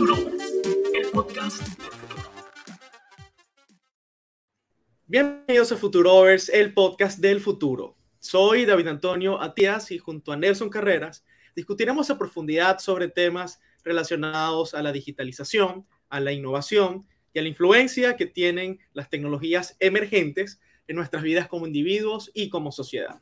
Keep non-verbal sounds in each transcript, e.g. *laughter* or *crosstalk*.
Futuro, el podcast. Bienvenidos a Futurovers, el podcast del futuro. Soy David Antonio Atías y junto a Nelson Carreras discutiremos a profundidad sobre temas relacionados a la digitalización, a la innovación y a la influencia que tienen las tecnologías emergentes en nuestras vidas como individuos y como sociedad.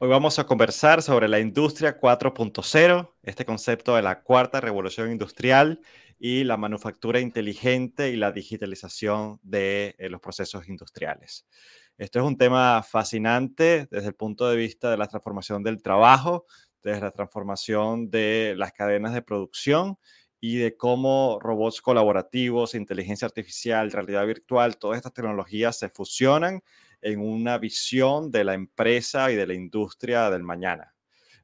Hoy vamos a conversar sobre la industria 4.0, este concepto de la cuarta revolución industrial y la manufactura inteligente y la digitalización de eh, los procesos industriales. Esto es un tema fascinante desde el punto de vista de la transformación del trabajo, desde la transformación de las cadenas de producción y de cómo robots colaborativos, inteligencia artificial, realidad virtual, todas estas tecnologías se fusionan en una visión de la empresa y de la industria del mañana.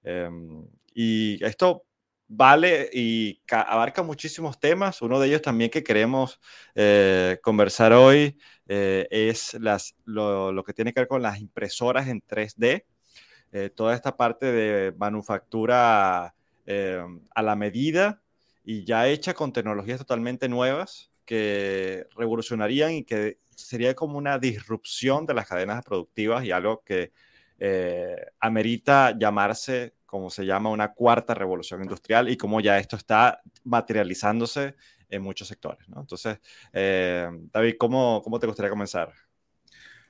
Em, y esto vale y abarca muchísimos temas. Uno de ellos también que queremos eh, conversar hoy eh, es las, lo, que tiene que ver con las impresoras en 3D. Eh, toda esta parte de manufactura em, a la medida y ya hecha con tecnologías totalmente nuevas que revolucionarían y que sería como una disrupción de las cadenas productivas y algo que eh, amerita llamarse, como se llama, una cuarta revolución industrial y como ya esto está materializándose en muchos sectores. Entonces, eh, David, ¿cómo, ¿cómo te gustaría comenzar?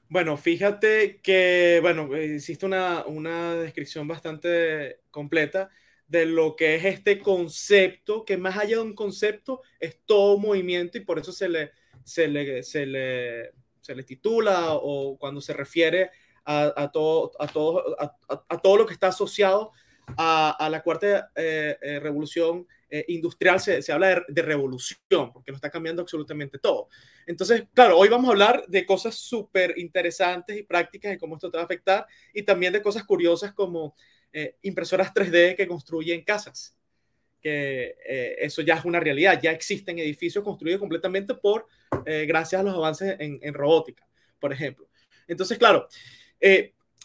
Bueno, fíjate que, bueno, hiciste una, una descripción bastante completa de lo que es este concepto, que más allá de un concepto es todo movimiento y por eso se le, se le, se le, se le titula o cuando se refiere a, a todo, a, todo, a, todo lo que está asociado a, la cuarta eh, eh, revolución eh, industrial, se, se habla de, revolución, porque lo está cambiando absolutamente todo. Entonces, claro, hoy vamos a hablar de cosas súper interesantes y prácticas de cómo esto te va a afectar y también de cosas curiosas como eh, impresoras 3D que construyen casas. Que eh, eso ya es una realidad, ya existen edificios construidos completamente por, eh, gracias a los avances en, en, robótica, por ejemplo. Entonces, claro,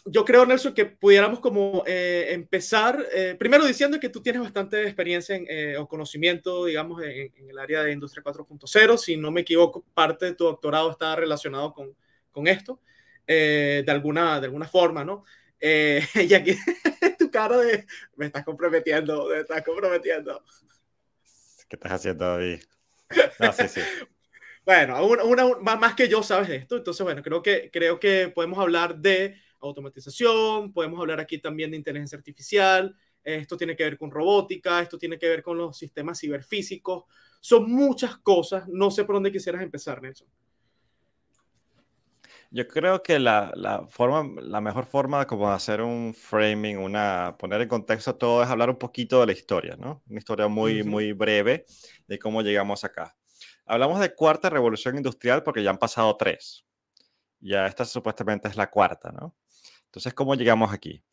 yo creo, Nelson, que pudiéramos como empezar, primero diciendo que tú tienes bastante experiencia en, o conocimiento, digamos, en, en, el área de industria 4.0. Si no me equivoco, parte de tu doctorado está relacionado con, con esto, de, alguna, de alguna forma, ¿no? *laughs* y aquí cara de me estás comprometiendo, me estás comprometiendo. ¿Qué estás haciendo, David? sí, sí. *laughs* bueno, una, una, más que yo sabes de esto, entonces, bueno, creo que, creo que podemos hablar de automatización, podemos hablar aquí también de inteligencia artificial, esto tiene que ver con robótica, esto tiene que ver con los sistemas ciberfísicos, son muchas cosas, no sé por dónde quisieras empezar, Nelson. Yo creo que la, la, forma, la mejor forma como de hacer un framing, una, poner en contexto todo, es hablar un poquito de la historia, ¿no? Una historia muy, uh -huh. muy breve de cómo llegamos acá. Hablamos de cuarta revolución industrial porque ya han pasado tres. Ya esta supuestamente es la cuarta, ¿no? Entonces, ¿cómo llegamos aquí?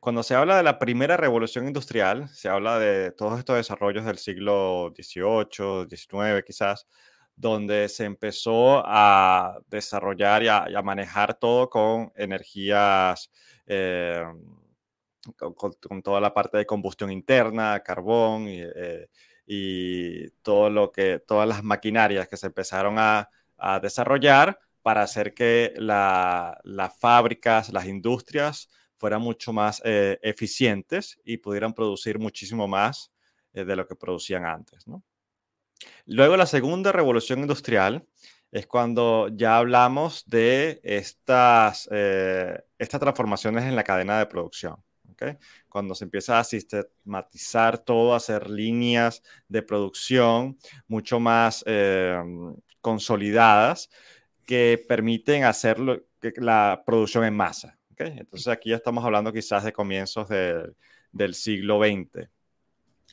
Cuando se habla de la primera revolución industrial, se habla de todos estos desarrollos del siglo XVIII, XIX quizás, donde se empezó a desarrollar y a, manejar todo con energías, eh, con, toda la parte de combustión interna, carbón y, eh, y, todo lo que, todas las maquinarias que se empezaron a, desarrollar para hacer que la, las fábricas, las industrias fueran mucho más eh, eficientes y pudieran producir muchísimo más de lo que producían antes, ¿no? Luego la segunda revolución industrial es cuando ya hablamos de estas, eh, estas transformaciones en la cadena de producción. ¿okay? Cuando se empieza a sistematizar todo, a hacer líneas de producción mucho más eh, consolidadas que permiten hacer la producción en masa. ¿okay? Entonces aquí ya estamos hablando quizás de comienzos de, del siglo XX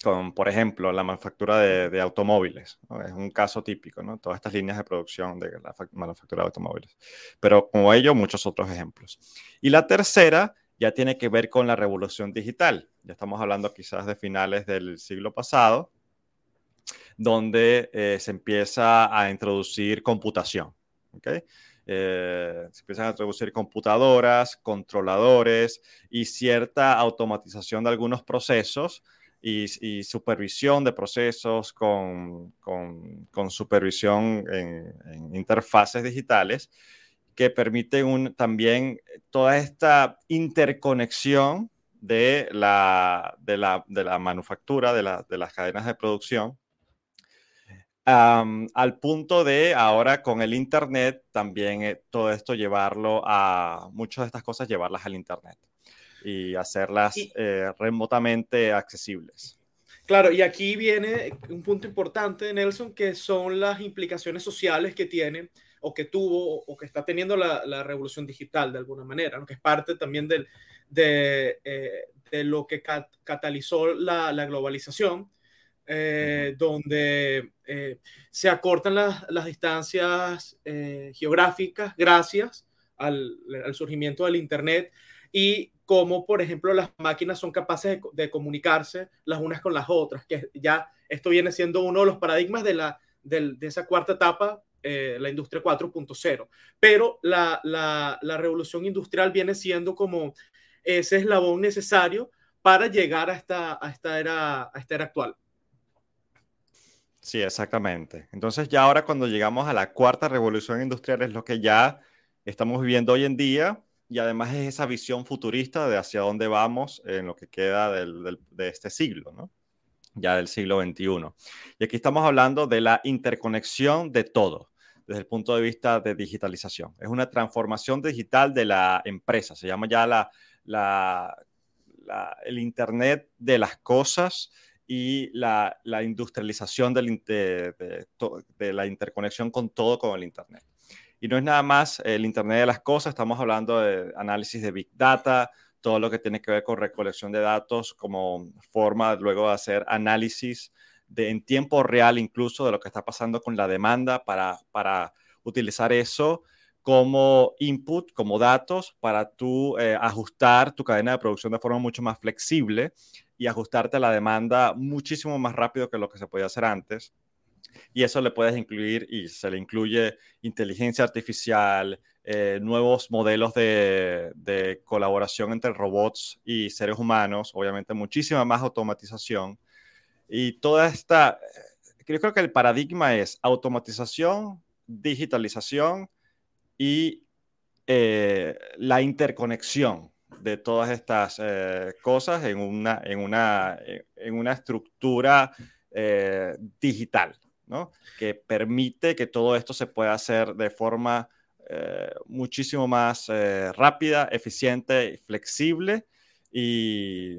con, por ejemplo, la manufactura de, de automóviles. ¿no? Es un caso típico, ¿no? Todas estas líneas de producción de la manufactura de automóviles. Pero como ello, muchos otros ejemplos. Y la tercera ya tiene que ver con la revolución digital. Ya estamos hablando quizás de finales del siglo pasado, donde eh, se empieza a introducir computación. ¿okay? Eh, se empiezan a introducir computadoras, controladores y cierta automatización de algunos procesos y, supervisión de procesos con, con, supervisión en, interfaces digitales que permiten un, también toda esta interconexión de la, de la, de la manufactura, de, la, de, las cadenas de producción, al punto de ahora con el Internet también eh, todo esto llevarlo a, muchas de estas cosas llevarlas al Internet y hacerlas eh, remotamente accesibles. Claro, y aquí viene un punto importante, Nelson, que son las implicaciones sociales que tiene o que tuvo o que está teniendo la, revolución digital de alguna manera, que es parte también del, de, eh, de, lo que catalizó la, la globalización, eh, donde se acortan las distancias geográficas gracias al, al surgimiento del Internet y cómo, por ejemplo, las máquinas son capaces de, comunicarse las unas con las otras, que ya esto viene siendo uno de los paradigmas de, la, de, esa cuarta etapa, eh, la industria 4.0. Pero la, la, la, revolución industrial viene siendo como ese eslabón necesario para llegar a esta, a esta, era, a esta era actual. Sí, exactamente. Entonces ya ahora cuando llegamos a la cuarta revolución industrial es lo que ya estamos viviendo hoy en día, y además es esa visión futurista de hacia dónde vamos en lo que queda de este siglo, ya del siglo XXI. Y aquí estamos hablando de la interconexión de todo desde el punto de vista de digitalización. Es una transformación digital de la empresa, se llama ya la, el Internet de las cosas y la, industrialización de, de la interconexión con todo con el Internet. Y no es nada más el Internet de las Cosas, estamos hablando de análisis de Big Data, todo lo que tiene que ver con recolección de datos como forma luego de hacer análisis de, en tiempo real incluso de lo que está pasando con la demanda para, para utilizar eso como input, como datos, para tú eh, ajustar tu cadena de producción de forma mucho más flexible y ajustarte a la demanda muchísimo más rápido que lo que se podía hacer antes. Y eso le puedes incluir y se le incluye inteligencia artificial, eh, nuevos modelos de, de, colaboración entre robots y seres humanos, obviamente muchísima más automatización. Y toda esta, eh, yo creo que el paradigma es automatización, digitalización y eh, la interconexión de todas estas cosas en una, en una, en una estructura digital que permite que todo esto se pueda hacer de forma eh, muchísimo más eh, rápida, eficiente, flexible y,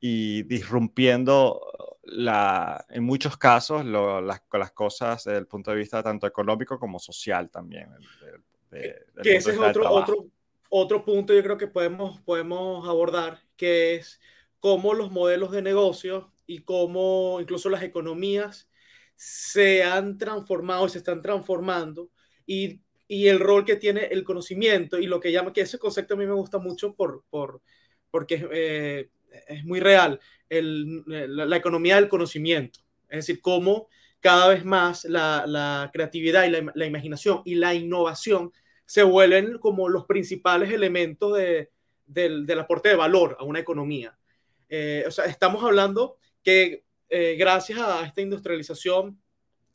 y disrumpiendo la, en muchos casos las, las, cosas desde el punto de vista tanto económico como social también. que ese es otro, otro, otro punto yo creo que podemos, podemos abordar, que es cómo los modelos de negocio y cómo incluso las economías se han transformado y se están transformando y, y, el rol que tiene el conocimiento y lo que llama, que ese concepto a mí me gusta mucho por, por, porque eh, es muy real, el, la, economía del conocimiento, es decir, cómo cada vez más la, la creatividad y la, la, imaginación y la innovación se vuelven como los principales elementos de, del, del aporte de valor a una economía. Eh, o sea, estamos hablando que eh, gracias a esta industrialización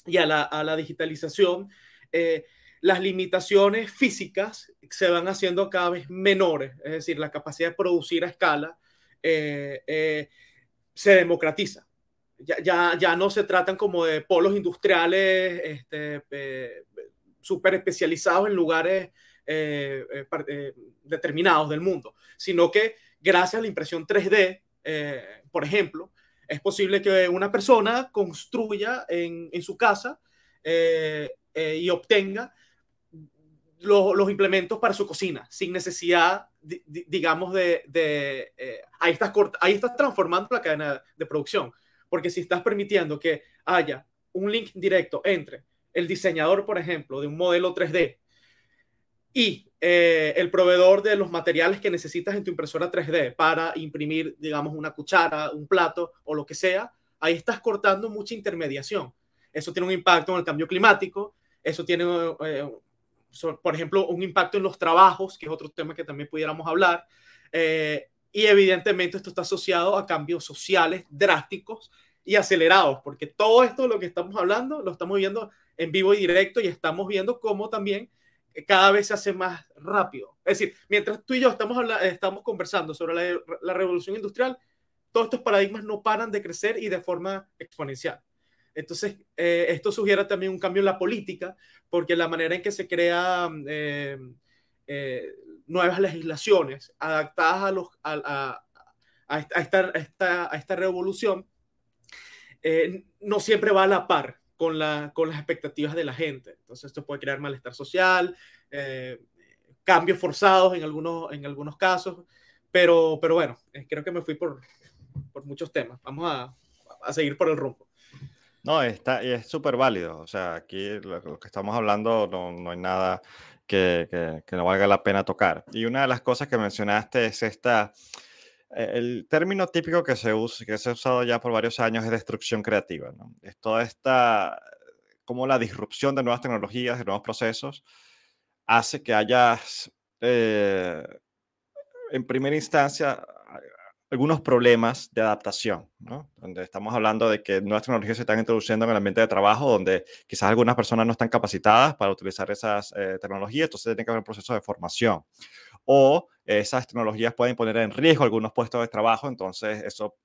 y a la, digitalización, eh, las limitaciones físicas se van haciendo cada vez menores, es decir, la capacidad de producir a escala eh, se democratiza. Ya, no se tratan como de polos industriales este, súper especializados en lugares determinados del mundo, sino que gracias a la impresión 3D, por ejemplo, es posible que una persona construya en, en su casa eh, eh, y obtenga los implementos para su cocina sin necesidad, digamos, de... de eh, ahí, estás ahí estás transformando la cadena de producción, porque si estás permitiendo que haya un link directo entre el diseñador, por ejemplo, de un modelo 3D y eh, el proveedor de los materiales que necesitas en tu impresora 3D para imprimir, digamos, una cuchara, un plato o lo que sea, ahí estás cortando mucha intermediación. Eso tiene un impacto en el cambio climático, eso tiene, eh, por ejemplo, un impacto en los trabajos, que es otro tema que también pudiéramos hablar. Eh, y evidentemente esto está asociado a cambios sociales drásticos y acelerados, porque todo esto de lo que estamos hablando lo estamos viendo en vivo y directo y estamos viendo cómo también cada vez se hace más rápido. Es decir, mientras tú y yo estamos, estamos conversando sobre la, la revolución industrial, todos estos paradigmas no paran de crecer y de forma exponencial. Entonces, eh, esto sugiere también un cambio en la política, porque la manera en que se crean eh, eh, nuevas legislaciones adaptadas a, los, a, a, esta, esta, a esta, revolución no siempre va a la par con, la, con las expectativas de la gente. Entonces, esto puede crear malestar social, cambios forzados en algunos, en algunos casos, pero, pero bueno, creo que me fui por, por muchos temas. Vamos a, a seguir por el rumbo. No, está, es súper válido. O sea, aquí lo, que estamos hablando no, no hay nada que, que, que, no valga la pena tocar. Y una de las cosas que mencionaste es esta, eh, el término típico que se, usa, que se ha usado ya por varios años es destrucción creativa. Es toda esta, como la disrupción de nuevas tecnologías, de nuevos procesos, hace que haya, eh, en primera instancia, algunos problemas de adaptación, ¿no? donde estamos hablando de que nuevas tecnologías se están introduciendo en el ambiente de trabajo, donde quizás algunas personas no están capacitadas para utilizar esas eh, tecnologías, entonces tiene que haber un proceso de formación. O esas tecnologías pueden poner en riesgo algunos puestos de trabajo, entonces eso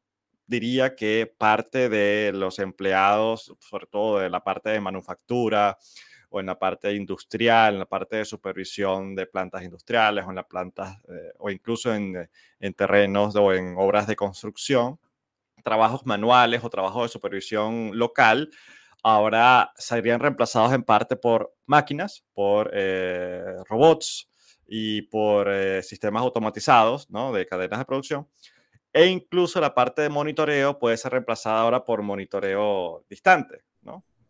diría que parte de los empleados, sobre todo de la parte de manufactura, o en la parte industrial, en la parte de supervisión de plantas industriales o en las plantas eh, o incluso en, en, terrenos o en obras de construcción, trabajos manuales o trabajos de supervisión local, ahora serían reemplazados en parte por máquinas, por eh, robots y por eh, sistemas automatizados ¿no? de cadenas de producción. E incluso la parte de monitoreo puede ser reemplazada ahora por monitoreo distante,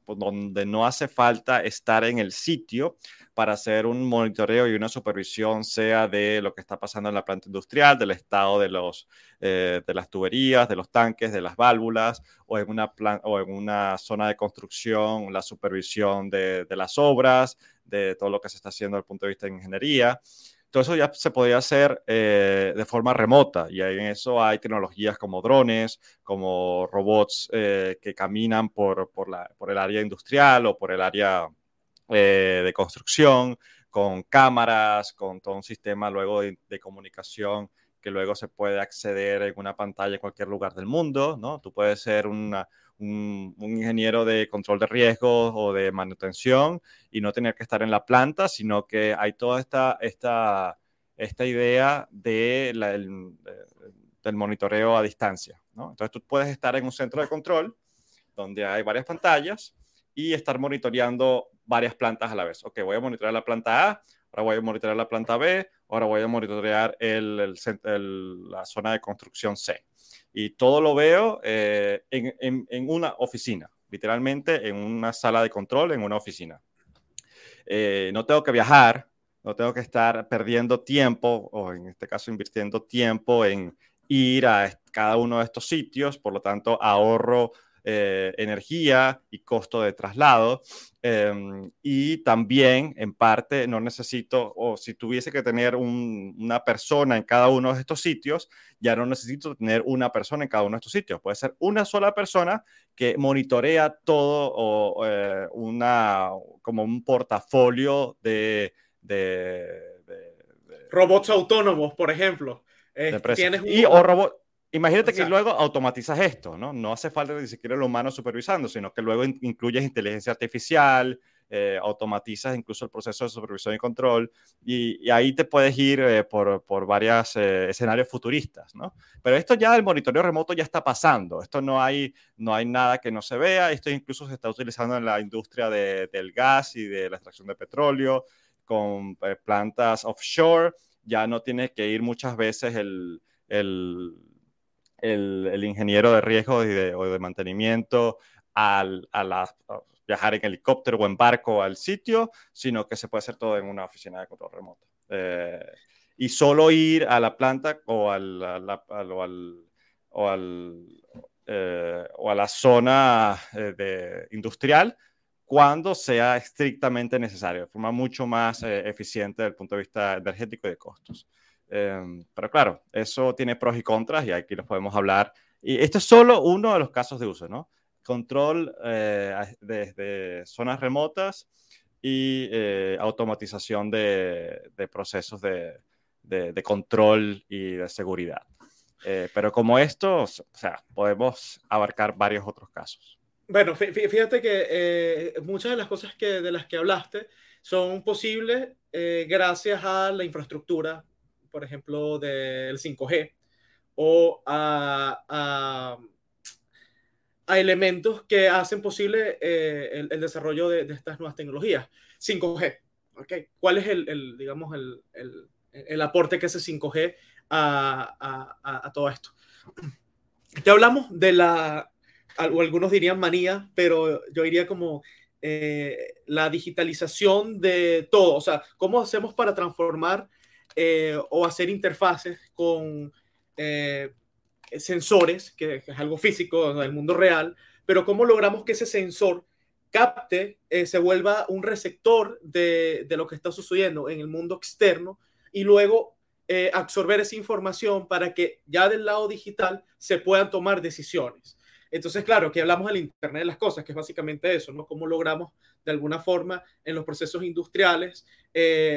donde no hace falta estar en el sitio para hacer un monitoreo y una supervisión, sea de lo que está pasando en la planta industrial, del estado de, los, eh, de las tuberías, de los tanques, de las válvulas, o en una, o en una zona de construcción, la supervisión de, de las obras, de todo lo que se está haciendo desde el punto de vista de ingeniería todo eso ya se podría hacer eh, de forma remota y en eso hay tecnologías como drones, como robots eh, que caminan por, por, la, por, el área industrial o por el área eh, de construcción, con cámaras, con todo un sistema luego de, de, comunicación que luego se puede acceder en una pantalla en cualquier lugar del mundo, ¿no? Tú puedes ser una, un, ingeniero de control de riesgos o de manutención y no tener que estar en la planta, sino que hay toda esta, esta, esta idea de del monitoreo a distancia. ¿no? Entonces tú puedes estar en un centro de control donde hay varias pantallas y estar monitoreando varias plantas a la vez. Ok, voy a monitorear la planta A, ahora voy a monitorear la planta B, ahora voy a monitorear el, la zona de construcción C y todo lo veo eh, en, en, una oficina, literalmente en una sala de control, en una oficina. Eh, no tengo que viajar, no tengo que estar perdiendo tiempo, o en este caso invirtiendo tiempo en ir a cada uno de estos sitios, por lo tanto ahorro eh, energía y costo de traslado. Em, y también, en parte, no necesito, o si tuviese que tener una persona en cada uno de estos sitios, ya no necesito tener una persona en cada uno de estos sitios. Puede ser una sola persona que monitorea todo o eh, una, como un portafolio de, robots autónomos, por ejemplo. Eh, tienes y o robot Imagínate que luego automatizas esto, ¿no? No hace falta ni siquiera el humano supervisando, sino que luego incluyes inteligencia artificial, eh, automatizas incluso el proceso de supervisión y control, y, ahí te puedes ir eh, por, por varios eh, escenarios futuristas, ¿no? Pero esto ya el monitoreo remoto ya está pasando, esto no hay, no hay nada que no se vea, esto incluso se está utilizando en la industria de, del gas y de la extracción de petróleo, con plantas offshore, ya no tienes que ir muchas veces el, el el, ingeniero de riesgo y de, o de mantenimiento al, a, viajar en helicóptero o en barco al sitio, sino que se puede hacer todo en una oficina de control remoto. Eh, y solo ir a la planta o, al, o, al, o, al, eh, o a la zona eh, de, industrial cuando sea estrictamente necesario, de forma mucho más eficiente desde el punto de vista energético y de costos. Em, pero claro, eso tiene pros y contras y aquí los podemos hablar. Y esto es solo uno de los casos de uso, ¿no? Control eh, desde zonas remotas y eh, automatización de, procesos de, de, control y de seguridad. Eh, pero como esto, o sea, podemos abarcar varios otros casos. Bueno, fíjate que muchas de las cosas que, de las que hablaste son posibles gracias a la infraestructura por ejemplo, del 5G o a, elementos que hacen posible eh, el, desarrollo de, estas nuevas tecnologías. 5G, ¿okay? ¿Cuál es el, digamos, el, aporte que hace 5G a, todo esto? Ya hablamos de la, o algunos dirían manía, pero yo diría como eh, la digitalización de todo, o sea, cómo hacemos para transformar eh, o hacer interfaces con eh, sensores, que, es algo físico del mundo real, pero cómo logramos que ese sensor capte, eh, se vuelva un receptor de, de, lo que está sucediendo en el mundo externo y luego absorber esa información para que ya del lado digital se puedan tomar decisiones. Entonces, claro, aquí hablamos del Internet de las Cosas, que es básicamente eso, ¿no? Cómo logramos de alguna forma en los procesos industriales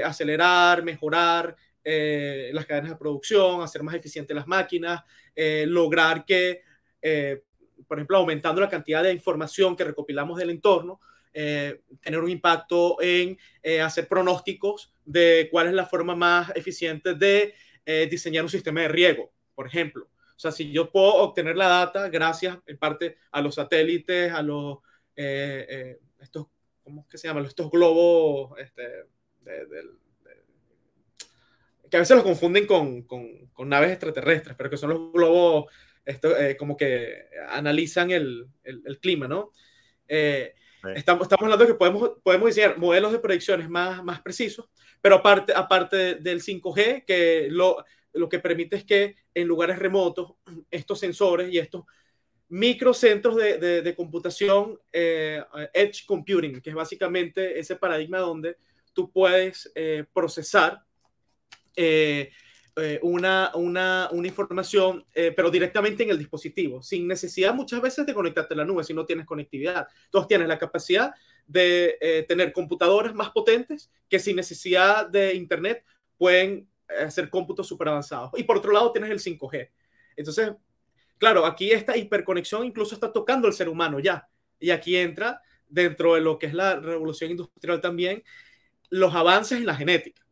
acelerar, mejorar, eh, las cadenas de producción, hacer más eficientes las máquinas, eh, lograr que, eh, por ejemplo, aumentando la cantidad de información que recopilamos del entorno, tener un impacto en hacer pronósticos de cuál es la forma más eficiente de diseñar un sistema de riego, por ejemplo. O sea, si yo puedo obtener la data gracias en parte a los satélites, a los, estos, ¿cómo es que se llaman? Estos globos este, del que a veces los confunden con, con, con naves extraterrestres, pero que son los globos, esto, eh, como que analizan el, el, clima, ¿no? Eh, estamos, estamos hablando de que podemos, podemos diseñar modelos de predicciones más, más precisos, pero aparte, aparte del 5G, que lo, lo que permite es que en lugares remotos, *clears throat* estos sensores y estos microcentros de, de, de computación, eh, edge computing, que es básicamente ese paradigma donde tú puedes procesar eh, eh, una, una, una, información, eh, pero directamente en el dispositivo, sin necesidad muchas veces de conectarte a la nube si no tienes conectividad. Entonces tienes la capacidad de tener computadoras más potentes que sin necesidad de Internet pueden hacer cómputos súper avanzados. Y por otro lado tienes el 5G. Entonces, claro, aquí esta hiperconexión incluso está tocando al ser humano ya. Y aquí entra dentro de lo que es la revolución industrial también los avances en la genética.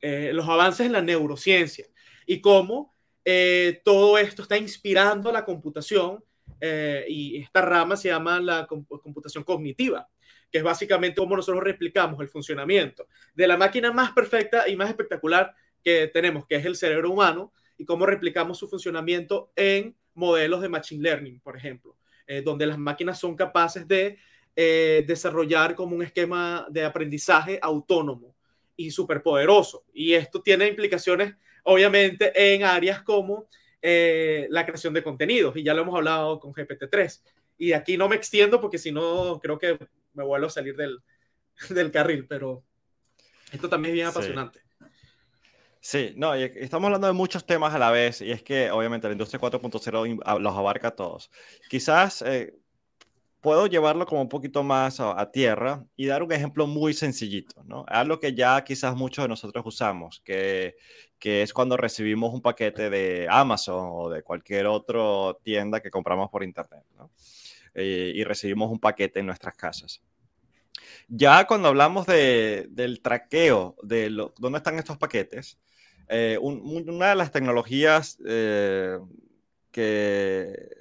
Eh, los avances en la neurociencia y cómo eh, todo esto está inspirando la computación eh, y esta rama se llama la computación cognitiva, que es básicamente cómo nosotros replicamos el funcionamiento de la máquina más perfecta y más espectacular que tenemos, que es el cerebro humano, y cómo replicamos su funcionamiento en modelos de Machine Learning, por ejemplo, donde las máquinas son capaces de desarrollar como un esquema de aprendizaje autónomo y poderoso Y esto tiene implicaciones, obviamente, en áreas como eh, la creación de contenidos. Y ya lo hemos hablado con GPT-3. Y aquí no me extiendo porque si no, creo que me vuelvo a salir del, *laughs* del carril. Pero esto también es bien apasionante. Sí, no, estamos hablando de muchos temas a la vez y es que obviamente la industria 4.0 los abarca a todos. Quizás eh, puedo llevarlo como un poquito más a, tierra y dar un ejemplo muy sencillito, ¿no? Algo que ya quizás muchos de nosotros usamos, que, que es cuando recibimos un paquete de Amazon o de cualquier otra tienda que compramos por internet, ¿no? Eh, y recibimos un paquete en nuestras casas. Ya cuando hablamos de, del traqueo de lo, dónde están estos paquetes, eh, una de las tecnologías eh, que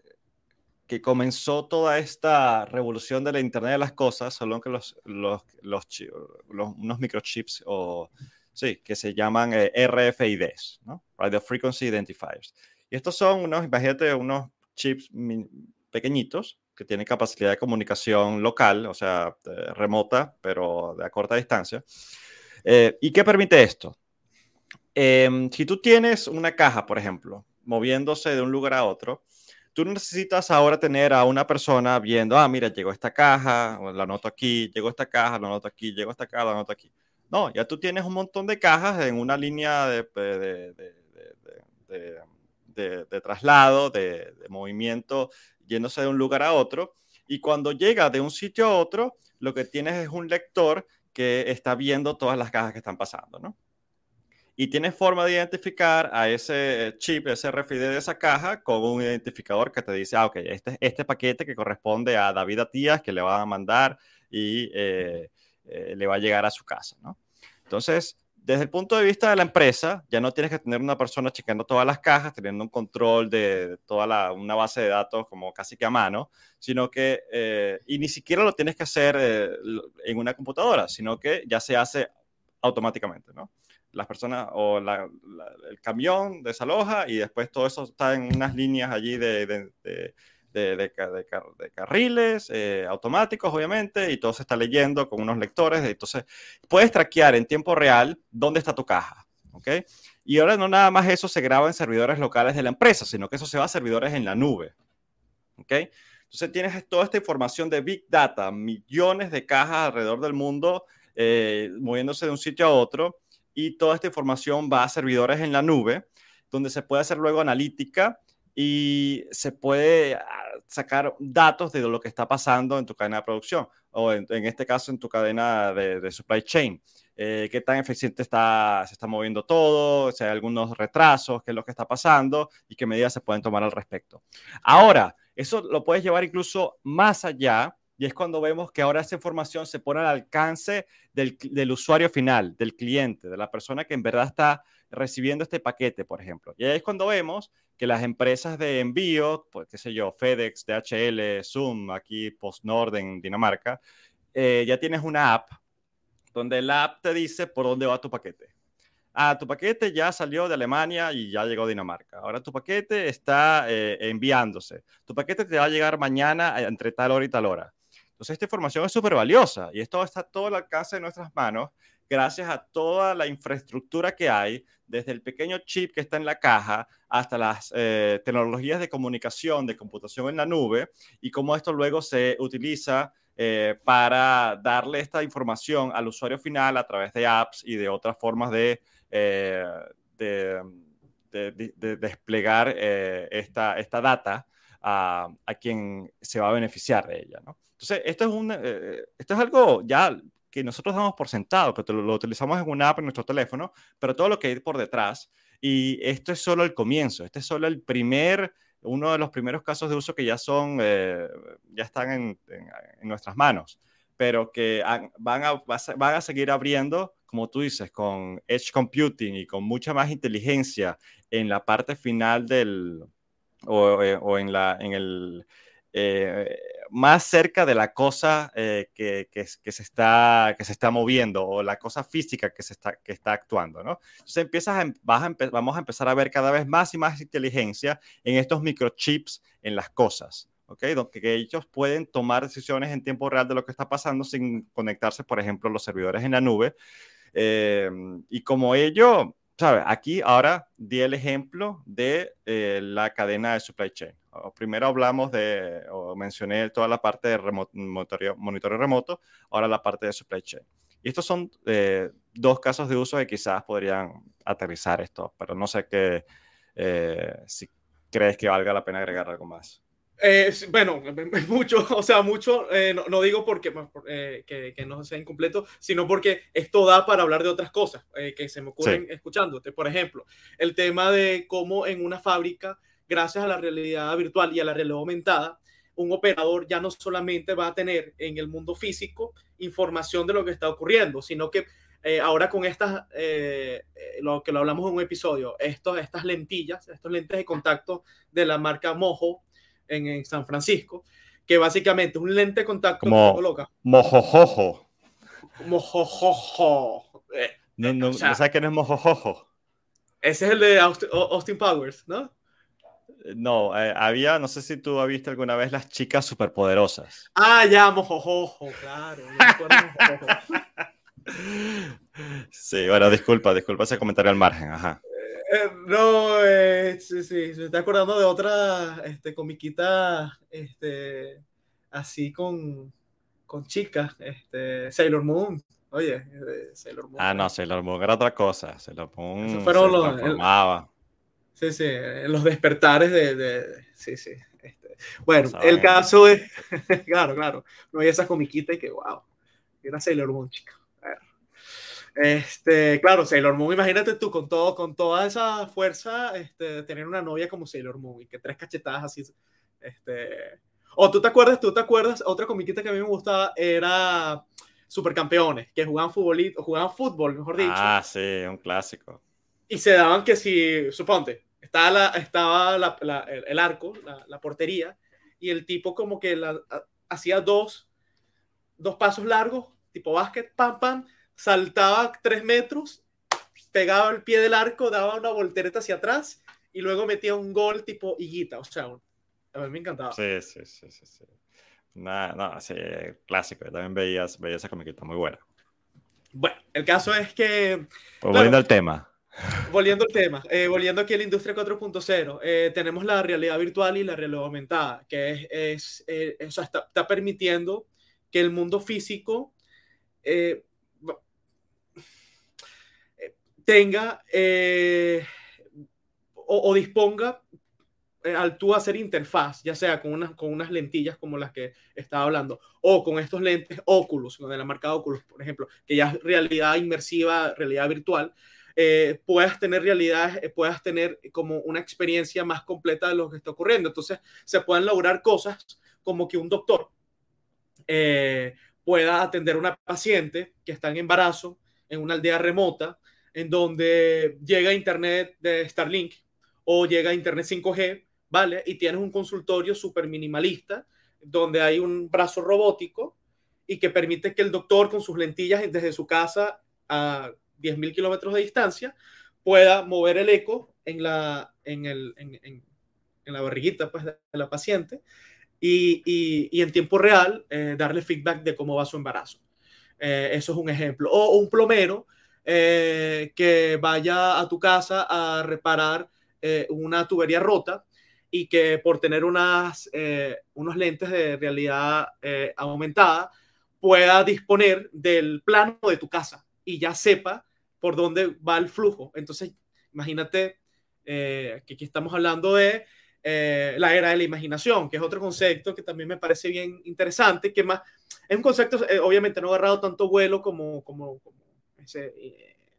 que comenzó toda esta revolución de la Internet de las Cosas, solo que los, unos microchips o, sí, que se llaman eh, RFIDs, ¿no? Radio Frequency Identifiers. Y estos son unos, imagínate, unos chips pequeñitos que tienen capacidad de comunicación local, o sea, remota, pero de a corta distancia. Eh, ¿Y qué permite esto? Em, si tú tienes una caja, por ejemplo, moviéndose de un lugar a otro, tú necesitas ahora tener a una persona viendo, ah, mira, llegó esta caja, la anoto aquí, llegó esta caja, la anoto aquí, llegó esta caja, la anoto aquí. No, ya tú tienes un montón de cajas en una línea de, de, traslado, de, movimiento, yéndose de un lugar a otro. Y cuando llega de un sitio a otro, lo que tienes es un lector que está viendo todas las cajas que están pasando, ¿no? Y tienes forma de identificar a ese chip, ese RFID de esa caja con un identificador que te dice, ah, ok, este, este paquete que corresponde a David Atías que le van a mandar y eh, eh, le va a llegar a su casa, ¿no? Entonces, desde el punto de vista de la empresa, ya no tienes que tener una persona chequeando todas las cajas, teniendo un control de toda la, una base de datos como casi que a mano, sino que, eh, y ni siquiera lo tienes que hacer eh, en una computadora, sino que ya se hace automáticamente, ¿no? Las personas o el camión desaloja y después todo eso está en unas líneas allí de de, carriles eh, automáticos, obviamente, y todo se está leyendo con unos lectores. Entonces, puedes traquear en tiempo real dónde está tu caja. ¿ok? Y ahora no nada más eso se graba en servidores locales de la empresa, sino que eso se va a servidores en la nube. ¿ok? Entonces tienes toda esta información de Big Data, millones de cajas alrededor del mundo eh, moviéndose de un sitio a otro y toda esta información va a servidores en la nube, donde se puede hacer luego analítica y se puede ah, sacar datos de lo que está pasando en tu cadena de producción o en, este caso en tu cadena de, supply chain. Eh, qué tan eficiente está, se está moviendo todo, si hay algunos retrasos, qué es lo que está pasando y qué medidas se pueden tomar al respecto. Ahora, eso lo puedes llevar incluso más allá y es cuando vemos que ahora esa información se pone al alcance del, usuario final, del cliente, de la persona que en verdad está recibiendo este paquete, por ejemplo. Y ahí es cuando vemos que las empresas de envío, pues qué sé yo, FedEx, DHL, Zoom, aquí PostNord en Dinamarca, eh, ya tienes una app donde la app te dice por dónde va tu paquete. Ah, tu paquete ya salió de Alemania y ya llegó a Dinamarca. Ahora tu paquete está eh, enviándose. Tu paquete te va a llegar mañana eh, entre tal hora y tal hora. Entonces, esta información es súper valiosa y esto está todo al alcance de nuestras manos gracias a toda la infraestructura que hay, desde el pequeño chip que está en la caja hasta las eh, tecnologías de comunicación, de computación en la nube, y cómo esto luego se utiliza eh, para darle esta información al usuario final a través de apps y de otras formas de, eh, desplegar esta, esta data a, a, quien se va a beneficiar de ella. Entonces, esto es, un, esto es algo ya que nosotros damos por sentado, que lo, utilizamos en una app en nuestro teléfono, pero todo lo que hay por detrás. Y esto es solo el comienzo, este es solo el primer, uno de los primeros casos de uso que ya son, eh, ya están en, nuestras manos, pero que van, a, van a seguir abriendo, como tú dices, con Edge Computing y con mucha más inteligencia en la parte final del, o, eh, o en, la, en el eh, más cerca de la cosa eh, que, que, se está, que se está moviendo o la cosa física que, se está, que está actuando, ¿no? Entonces empiezas vas vamos a empezar a ver cada vez más y más inteligencia en estos microchips en las cosas, ¿ok? Donde que ellos pueden tomar decisiones en tiempo real de lo que está pasando sin conectarse, por ejemplo, los servidores en la nube. Eh, y como ello, ¿sabes? Aquí ahora di el ejemplo de la cadena de supply chain primero hablamos de, o mencioné toda la parte de monitoreo, remoto, ahora la parte de supply chain. Y estos son eh, dos casos de uso que quizás podrían aterrizar esto, pero no sé qué, eh, si crees que valga la pena agregar algo más. Eh, bueno, *laughs* mucho, o sea, mucho, no, digo porque que, que, no sea incompleto, sino porque esto da para hablar de otras cosas que se me ocurren escuchándote. Por ejemplo, el tema de cómo en una fábrica gracias a la realidad virtual y a la realidad aumentada, un operador ya no solamente va a tener en el mundo físico información de lo que está ocurriendo, sino que eh, ahora con estas, eh, eh, lo que lo hablamos en un episodio, estos, estas lentillas, estos lentes de contacto de la marca Mojo en, San Francisco, que básicamente es un lente de contacto como coloca. Mojojojo. Mojojojo. no, no, sabes quién es Mojojojo. Ese es el de Austin Powers, ¿no? No, eh, había, no sé si tú has visto alguna vez las chicas superpoderosas. Ah, ya, mojojojo, claro. *laughs* sí, bueno, disculpa, disculpa ese comentario al margen, ajá. Eh, no, sí, sí, me está acordando de otra este, comiquita este, así con, con chicas, este, Sailor Moon. Oye, eh, Sailor Moon. Ah, no, Sailor Moon era otra cosa. Sailor Moon Eso fueron se los, transformaba. sí, sí, los despertares de, de sí, sí. Este. Bueno, el caso es, *laughs* claro, claro, no hay esa comiquita y que, wow, era Sailor Moon, chica. Este, claro, Sailor Moon, imagínate tú con todo, con toda esa fuerza, este, tener una novia como Sailor Moon y que tres cachetadas así, este, o tú te acuerdas, tú te acuerdas, otra comiquita que a mí me gustaba era Supercampeones, que jugaban fútbol, jugaban fútbol, mejor dicho. Ah, sí, un clásico. Y se daban que si, suponte, estaba, la, estaba la, el, arco, la, portería, y el tipo como que la, hacía dos, dos pasos largos, tipo básquet, pam, pam, saltaba tres metros, pegaba el pie del arco, daba una voltereta hacia atrás y luego metía un gol tipo higuita. O sea, a mí me encantaba. Sí, sí, sí, sí. sí. No, no, sí, clásico. Yo también veías, veía esa comiquita muy buena. Bueno, el caso es que... Pues volviendo al tema. Volviendo al tema, eh, volviendo aquí a la industria 4.0, eh, tenemos la realidad virtual y la realidad aumentada, que es, es eh, o sea, está, está, permitiendo que el mundo físico tenga o, o, disponga eh, al tú hacer interfaz, ya sea con unas, con unas lentillas como las que estaba hablando, o con estos lentes Oculus, de la marca Oculus, por ejemplo, que ya es realidad inmersiva, realidad virtual, eh, puedas tener realidad, eh, puedas tener como una experiencia más completa de lo que está ocurriendo. Entonces, se pueden lograr cosas como que un doctor pueda atender a una paciente que está en embarazo en una aldea remota, en donde llega internet de Starlink o llega internet 5G ¿vale? Y tienes un consultorio súper minimalista, donde hay un brazo robótico y que permite que el doctor con sus lentillas desde su casa a 10.000 kilómetros de distancia pueda mover el eco en la, en el, en, la barriguita pues, de la paciente y, y, y en tiempo real eh, darle feedback de cómo va su embarazo. Eh, eso es un ejemplo. O un plomero eh, que vaya a tu casa a reparar una tubería rota y que por tener unas, eh, unos lentes de realidad eh, aumentada pueda disponer del plano de tu casa y ya sepa por dónde va el flujo. Entonces, imagínate eh, que aquí estamos hablando de la era de la imaginación, que es otro concepto que también me parece bien interesante, que más es un concepto obviamente no ha agarrado tanto vuelo como, como ese,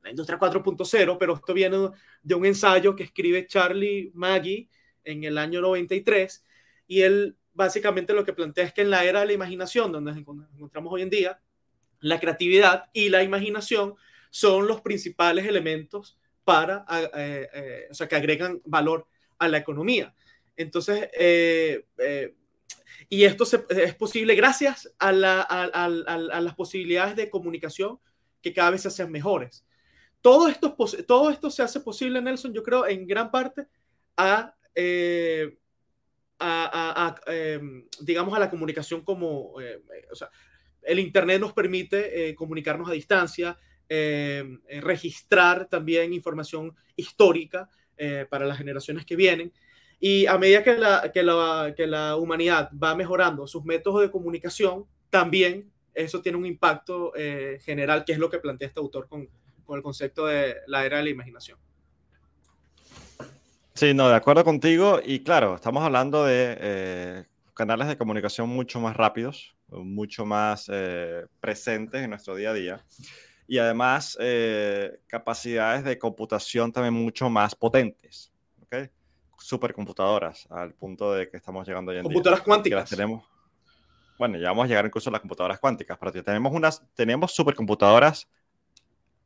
la industria 4.0, pero esto viene de un ensayo que escribe Charlie Maggie en el año 93 y él básicamente lo que plantea es que en la era de la imaginación, donde nos encontramos hoy en día, la creatividad y la imaginación son los principales elementos para, eh, eh, o sea, que agregan valor a la economía. Entonces, eh, y esto es posible gracias a, la, a, las posibilidades de comunicación que cada vez se hacen mejores. Todo esto, se hace posible, Nelson, yo creo, en gran parte a eh, em, digamos, a la comunicación como, eh, o sea, el Internet nos permite eh, comunicarnos a distancia, em, registrar también información histórica para las generaciones que vienen. Y a medida que la, que, la, que la humanidad va mejorando sus métodos de comunicación, también eso tiene un impacto general, que es lo que plantea este autor con, con el concepto de la era de la imaginación. Sí, no, de acuerdo contigo. Y claro, estamos hablando de eh, canales de comunicación mucho más rápidos, mucho más eh, presentes en nuestro día a día. Y además, eh, capacidades de computación también mucho más potentes. ¿okay? Supercomputadoras, al punto de que estamos llegando hoy en Computadoras cuánticas. tenemos, bueno, ya vamos a llegar incluso a las computadoras cuánticas, pero tenemos, unas, tenemos supercomputadoras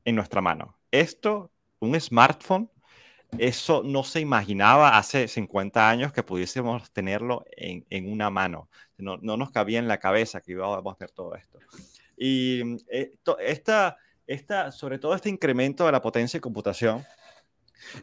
en nuestra mano. Esto, un smartphone, eso no se imaginaba hace 50 años que pudiésemos tenerlo en, en una mano. No, no, nos cabía en la cabeza que íbamos a hacer todo esto. Y mm, eh, esta, esta, sobre todo este incremento de la potencia de computación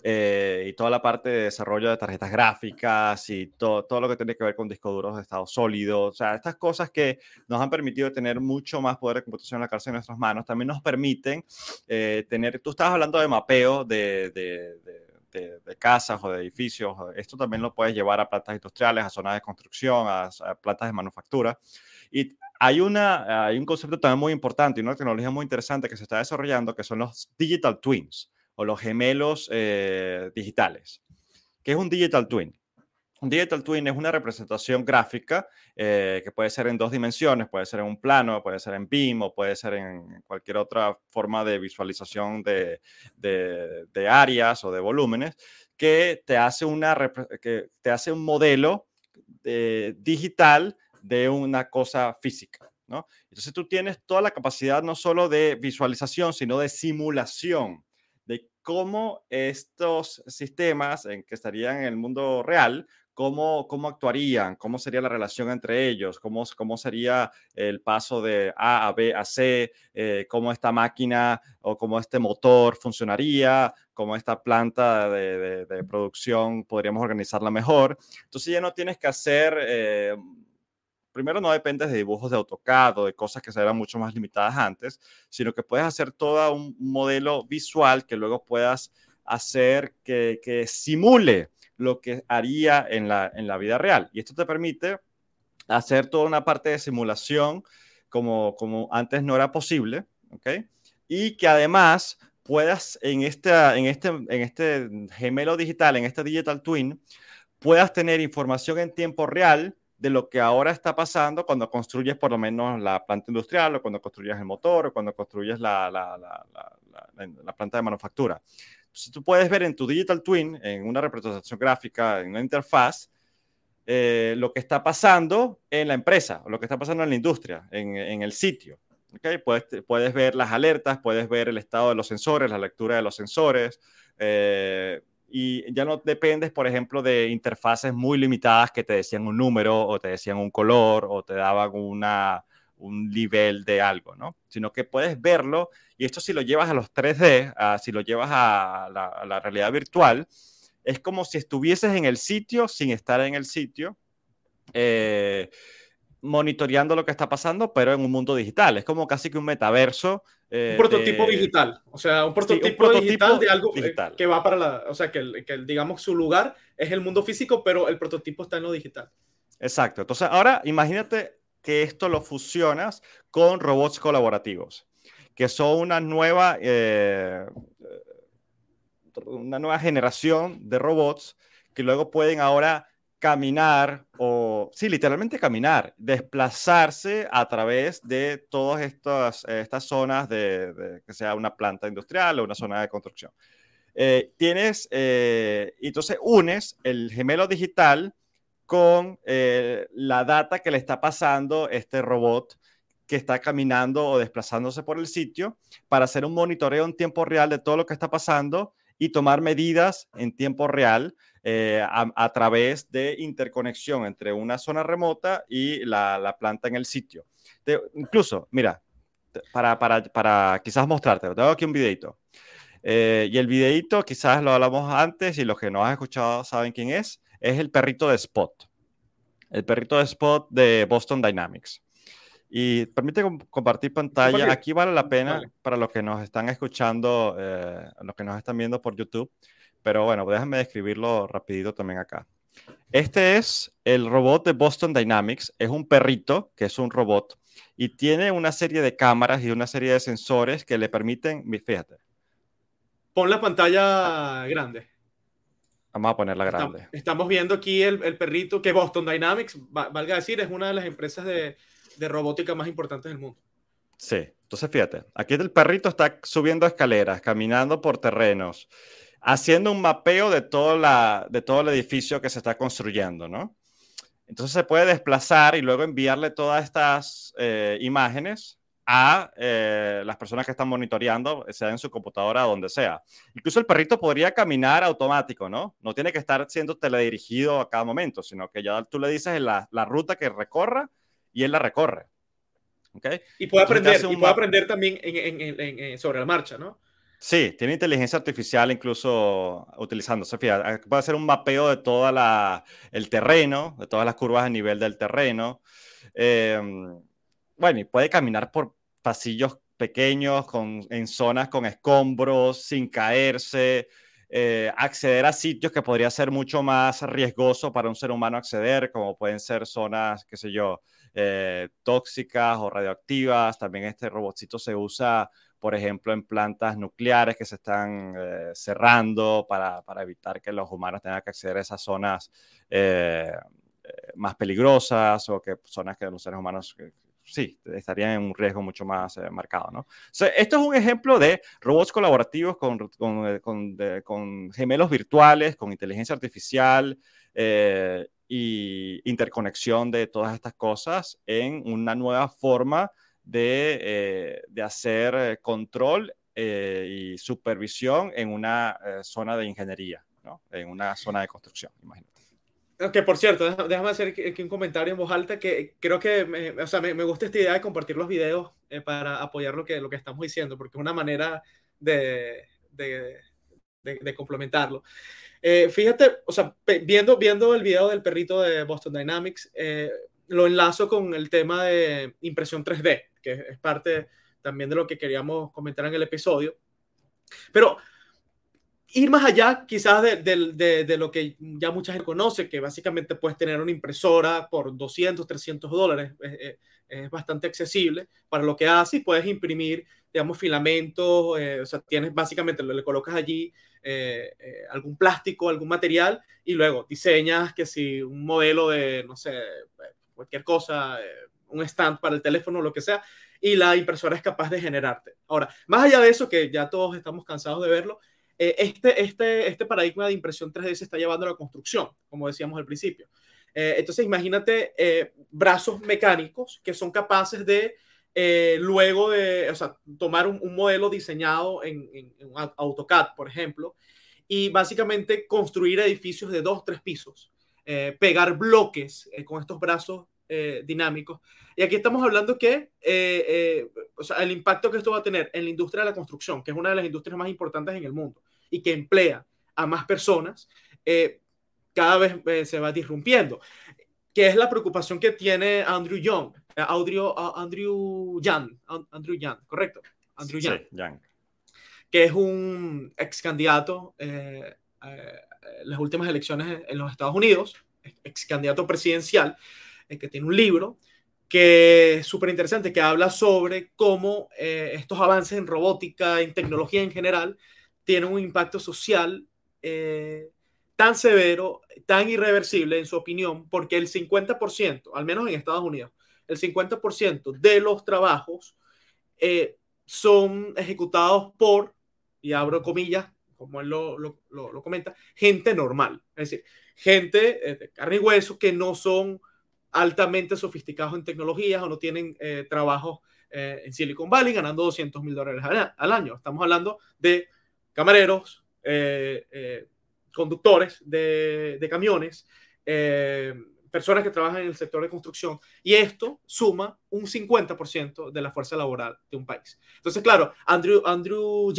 eh, y toda la parte de desarrollo de tarjetas gráficas y todo, todo lo que tiene que ver con discos duros de estado sólido, o sea, estas cosas que nos han permitido tener mucho más poder de computación en la cárcel en nuestras manos, también nos permiten eh, tener, tú estabas hablando de mapeo de, de de, casas o de edificios. Esto también lo puedes llevar a plantas industriales, a zonas de construcción, a, plantas de manufactura. Y hay, una, hay un concepto también muy importante y una tecnología muy interesante que se está desarrollando que son los digital twins o los gemelos eh, digitales. ¿Qué es un digital twin? Un digital twin es una representación gráfica eh, que puede ser en dos dimensiones, puede ser en un plano, puede ser en BIM o puede ser en cualquier otra forma de visualización de, de, áreas o de volúmenes, que te hace, una, que te hace un modelo eh, digital de una cosa física. ¿no? Entonces tú tienes toda la capacidad no solo de visualización, sino de simulación cómo estos sistemas en que estarían en el mundo real cómo, cómo actuarían, cómo sería la relación entre ellos, cómo, cómo sería el paso de A a B a C, eh, cómo esta máquina o cómo este motor funcionaría, cómo esta planta de, de, producción podríamos organizarla mejor. Entonces ya no tienes que hacer... Eh, primero no dependes de dibujos de AutoCAD o de cosas que eran mucho más limitadas antes, sino que puedes hacer todo un modelo visual que luego puedas hacer que, simule lo que haría en la, en la vida real. Y esto te permite hacer toda una parte de simulación como, como antes no era posible, ¿ok? Y que además puedas en, esta, en, este, en este gemelo digital, en este digital twin, puedas tener información en tiempo real de lo que ahora está pasando cuando construyes por lo menos la planta industrial o cuando construyes el motor o cuando construyes la, la, la, la planta de manufactura. Entonces tú puedes ver en tu Digital Twin, en una representación gráfica, en una interfaz, eh, lo que está pasando en la empresa, lo que está pasando en la industria, en, en el sitio. ¿okay? Puedes, puedes ver las alertas, puedes ver el estado de los sensores, la lectura de los sensores, eh, y ya no dependes, por ejemplo, de interfaces muy limitadas que te decían un número o te decían un color o te daban una, un nivel de algo, ¿no? Sino que puedes verlo y esto si lo llevas a los 3D, si lo llevas a la, realidad virtual, es como si estuvieses en el sitio sin estar en el sitio, eh, monitoreando lo que está pasando, pero en un mundo digital. Es como casi que un metaverso. Eh, un prototipo digital, o sea, un prototipo, digital de algo eh, que va para la, o sea, que, que digamos su lugar es el mundo físico, pero el prototipo está en lo digital. Exacto. Entonces, ahora imagínate que esto lo fusionas con robots colaborativos, que son una nueva, eh, una nueva generación de robots que luego pueden ahora caminar o, sí, literalmente caminar, desplazarse a través de todas estas, estas zonas de, que sea una planta industrial o una zona de construcción. Eh, tienes, eh, entonces unes el gemelo digital con eh, la data que le está pasando este robot que está caminando o desplazándose por el sitio para hacer un monitoreo en tiempo real de todo lo que está pasando y tomar medidas en tiempo real eh, a, través de interconexión entre una zona remota y la, planta en el sitio. incluso, mira, para, para, para, quizás mostrarte, tengo aquí un videito. Eh, y el videito quizás lo hablamos antes y los que no han escuchado saben quién es es el perrito de Spot. El perrito de Spot de Boston Dynamics. Y permite compartir pantalla. Aquí vale la pena para los que nos están escuchando, eh, los que nos están viendo por YouTube. Pero bueno, déjame describirlo rapidito también acá. Este es el robot de Boston Dynamics. Es un perrito, que es un robot, y tiene una serie de cámaras y una serie de sensores que le permiten, fíjate. Pon la pantalla grande. Vamos a ponerla grande. Estamos viendo aquí el, perrito que Boston Dynamics, valga decir, es una de las empresas de, robótica más importantes del mundo. Sí, entonces fíjate, aquí el perrito está subiendo escaleras, caminando por terrenos, haciendo un mapeo de todo, la, de todo el edificio que se está construyendo, ¿no? Entonces se puede desplazar y luego enviarle todas estas eh, imágenes a eh, las personas que están monitoreando, sea en su computadora o donde sea. Incluso el perrito podría caminar automático, ¿no? No tiene que estar siendo teledirigido a cada momento, sino que ya tú le dices la, la ruta que recorra y él la recorre. ¿Okay? Y puede aprender, y puede aprender también sobre la marcha, ¿no? Sí, tiene inteligencia artificial incluso utilizándose. Fíjate, puede hacer un mapeo de todo el terreno, de todas las curvas a nivel del terreno. Eh, bueno, y puede caminar por pasillos pequeños, con, en zonas con escombros, sin caerse. eh, acceder a sitios que podría ser mucho más riesgoso para un ser humano acceder, como pueden ser zonas, qué sé yo, eh, tóxicas o radioactivas. También este robotcito se usa, por ejemplo, en plantas nucleares que se están eh, cerrando para, evitar que los humanos tengan que acceder a esas zonas más peligrosas o que zonas que los seres humanos sí, estarían en un riesgo mucho más eh, marcado, ¿no? esto es un ejemplo de robots colaborativos eh, con, gemelos virtuales, con inteligencia artificial eh, y interconexión de todas estas cosas en una nueva forma de, de hacer control y supervisión en una zona de ingeniería, ¿no? En una zona de construcción, imagínate. Que por cierto, déjame hacer aquí un comentario en voz alta que creo que me, o sea, me, me, gusta esta idea de compartir los videos eh, para apoyar lo que, lo que estamos diciendo, porque es una manera de, de, de, complementarlo. Eh, fíjate, o sea, viendo, viendo el video del perrito de Boston Dynamics, eh, lo enlazo con el tema de impresión 3D, que es parte también de lo que queríamos comentar en el episodio. Pero ir más allá quizás de, lo que ya mucha gente conoce, que básicamente puedes tener una impresora por 200, 300 dólares, es, bastante accesible para lo que hace y puedes imprimir, digamos, filamentos, eh, o sea, tienes básicamente, le colocas allí eh, eh, algún plástico, algún material y luego diseñas que si un modelo de, no sé, cualquier cosa, un stand para el teléfono, lo que sea, y la impresora es capaz de generarte. Ahora, más allá de eso, que ya todos estamos cansados de verlo, eh, este, este, este paradigma de impresión 3D se está llevando a la construcción, como decíamos al principio. Eh, entonces, imagínate eh, brazos mecánicos que son capaces de, luego de, o sea, tomar un, modelo diseñado en, en, AutoCAD, por ejemplo, y básicamente construir edificios de dos, tres pisos, pegar bloques con estos brazos dinámicos. Y aquí estamos hablando que o sea, el impacto que esto va a tener en la industria de la construcción, que es una de las industrias más importantes en el mundo y que emplea a más personas, eh, cada vez eh, se va disrumpiendo. Que es la preocupación que tiene Andrew Young, eh, Andrew, Andrew Young, Andrew Young, correcto, Andrew Young, Young. que es un ex candidato en las últimas elecciones en los Estados Unidos, ex candidato presidencial, que tiene un libro que es súper interesante, que habla sobre cómo estos avances en robótica, en tecnología en general, tiene un impacto social eh, tan severo, tan irreversible en su opinión, porque el 50%, al menos en Estados Unidos, el 50% de los trabajos eh, son ejecutados por, y abro comillas, como él lo, lo, lo, comenta, gente normal, es decir, gente eh, de carne y hueso que no son altamente sofisticados en tecnologías o no tienen trabajos en Silicon Valley ganando 200 mil dólares al año. Estamos hablando de camareros, eh, eh, conductores de, camiones, eh, personas que trabajan en el sector de construcción, y esto suma un 50% de la fuerza laboral de un país. Entonces, claro, Andrew, Andrew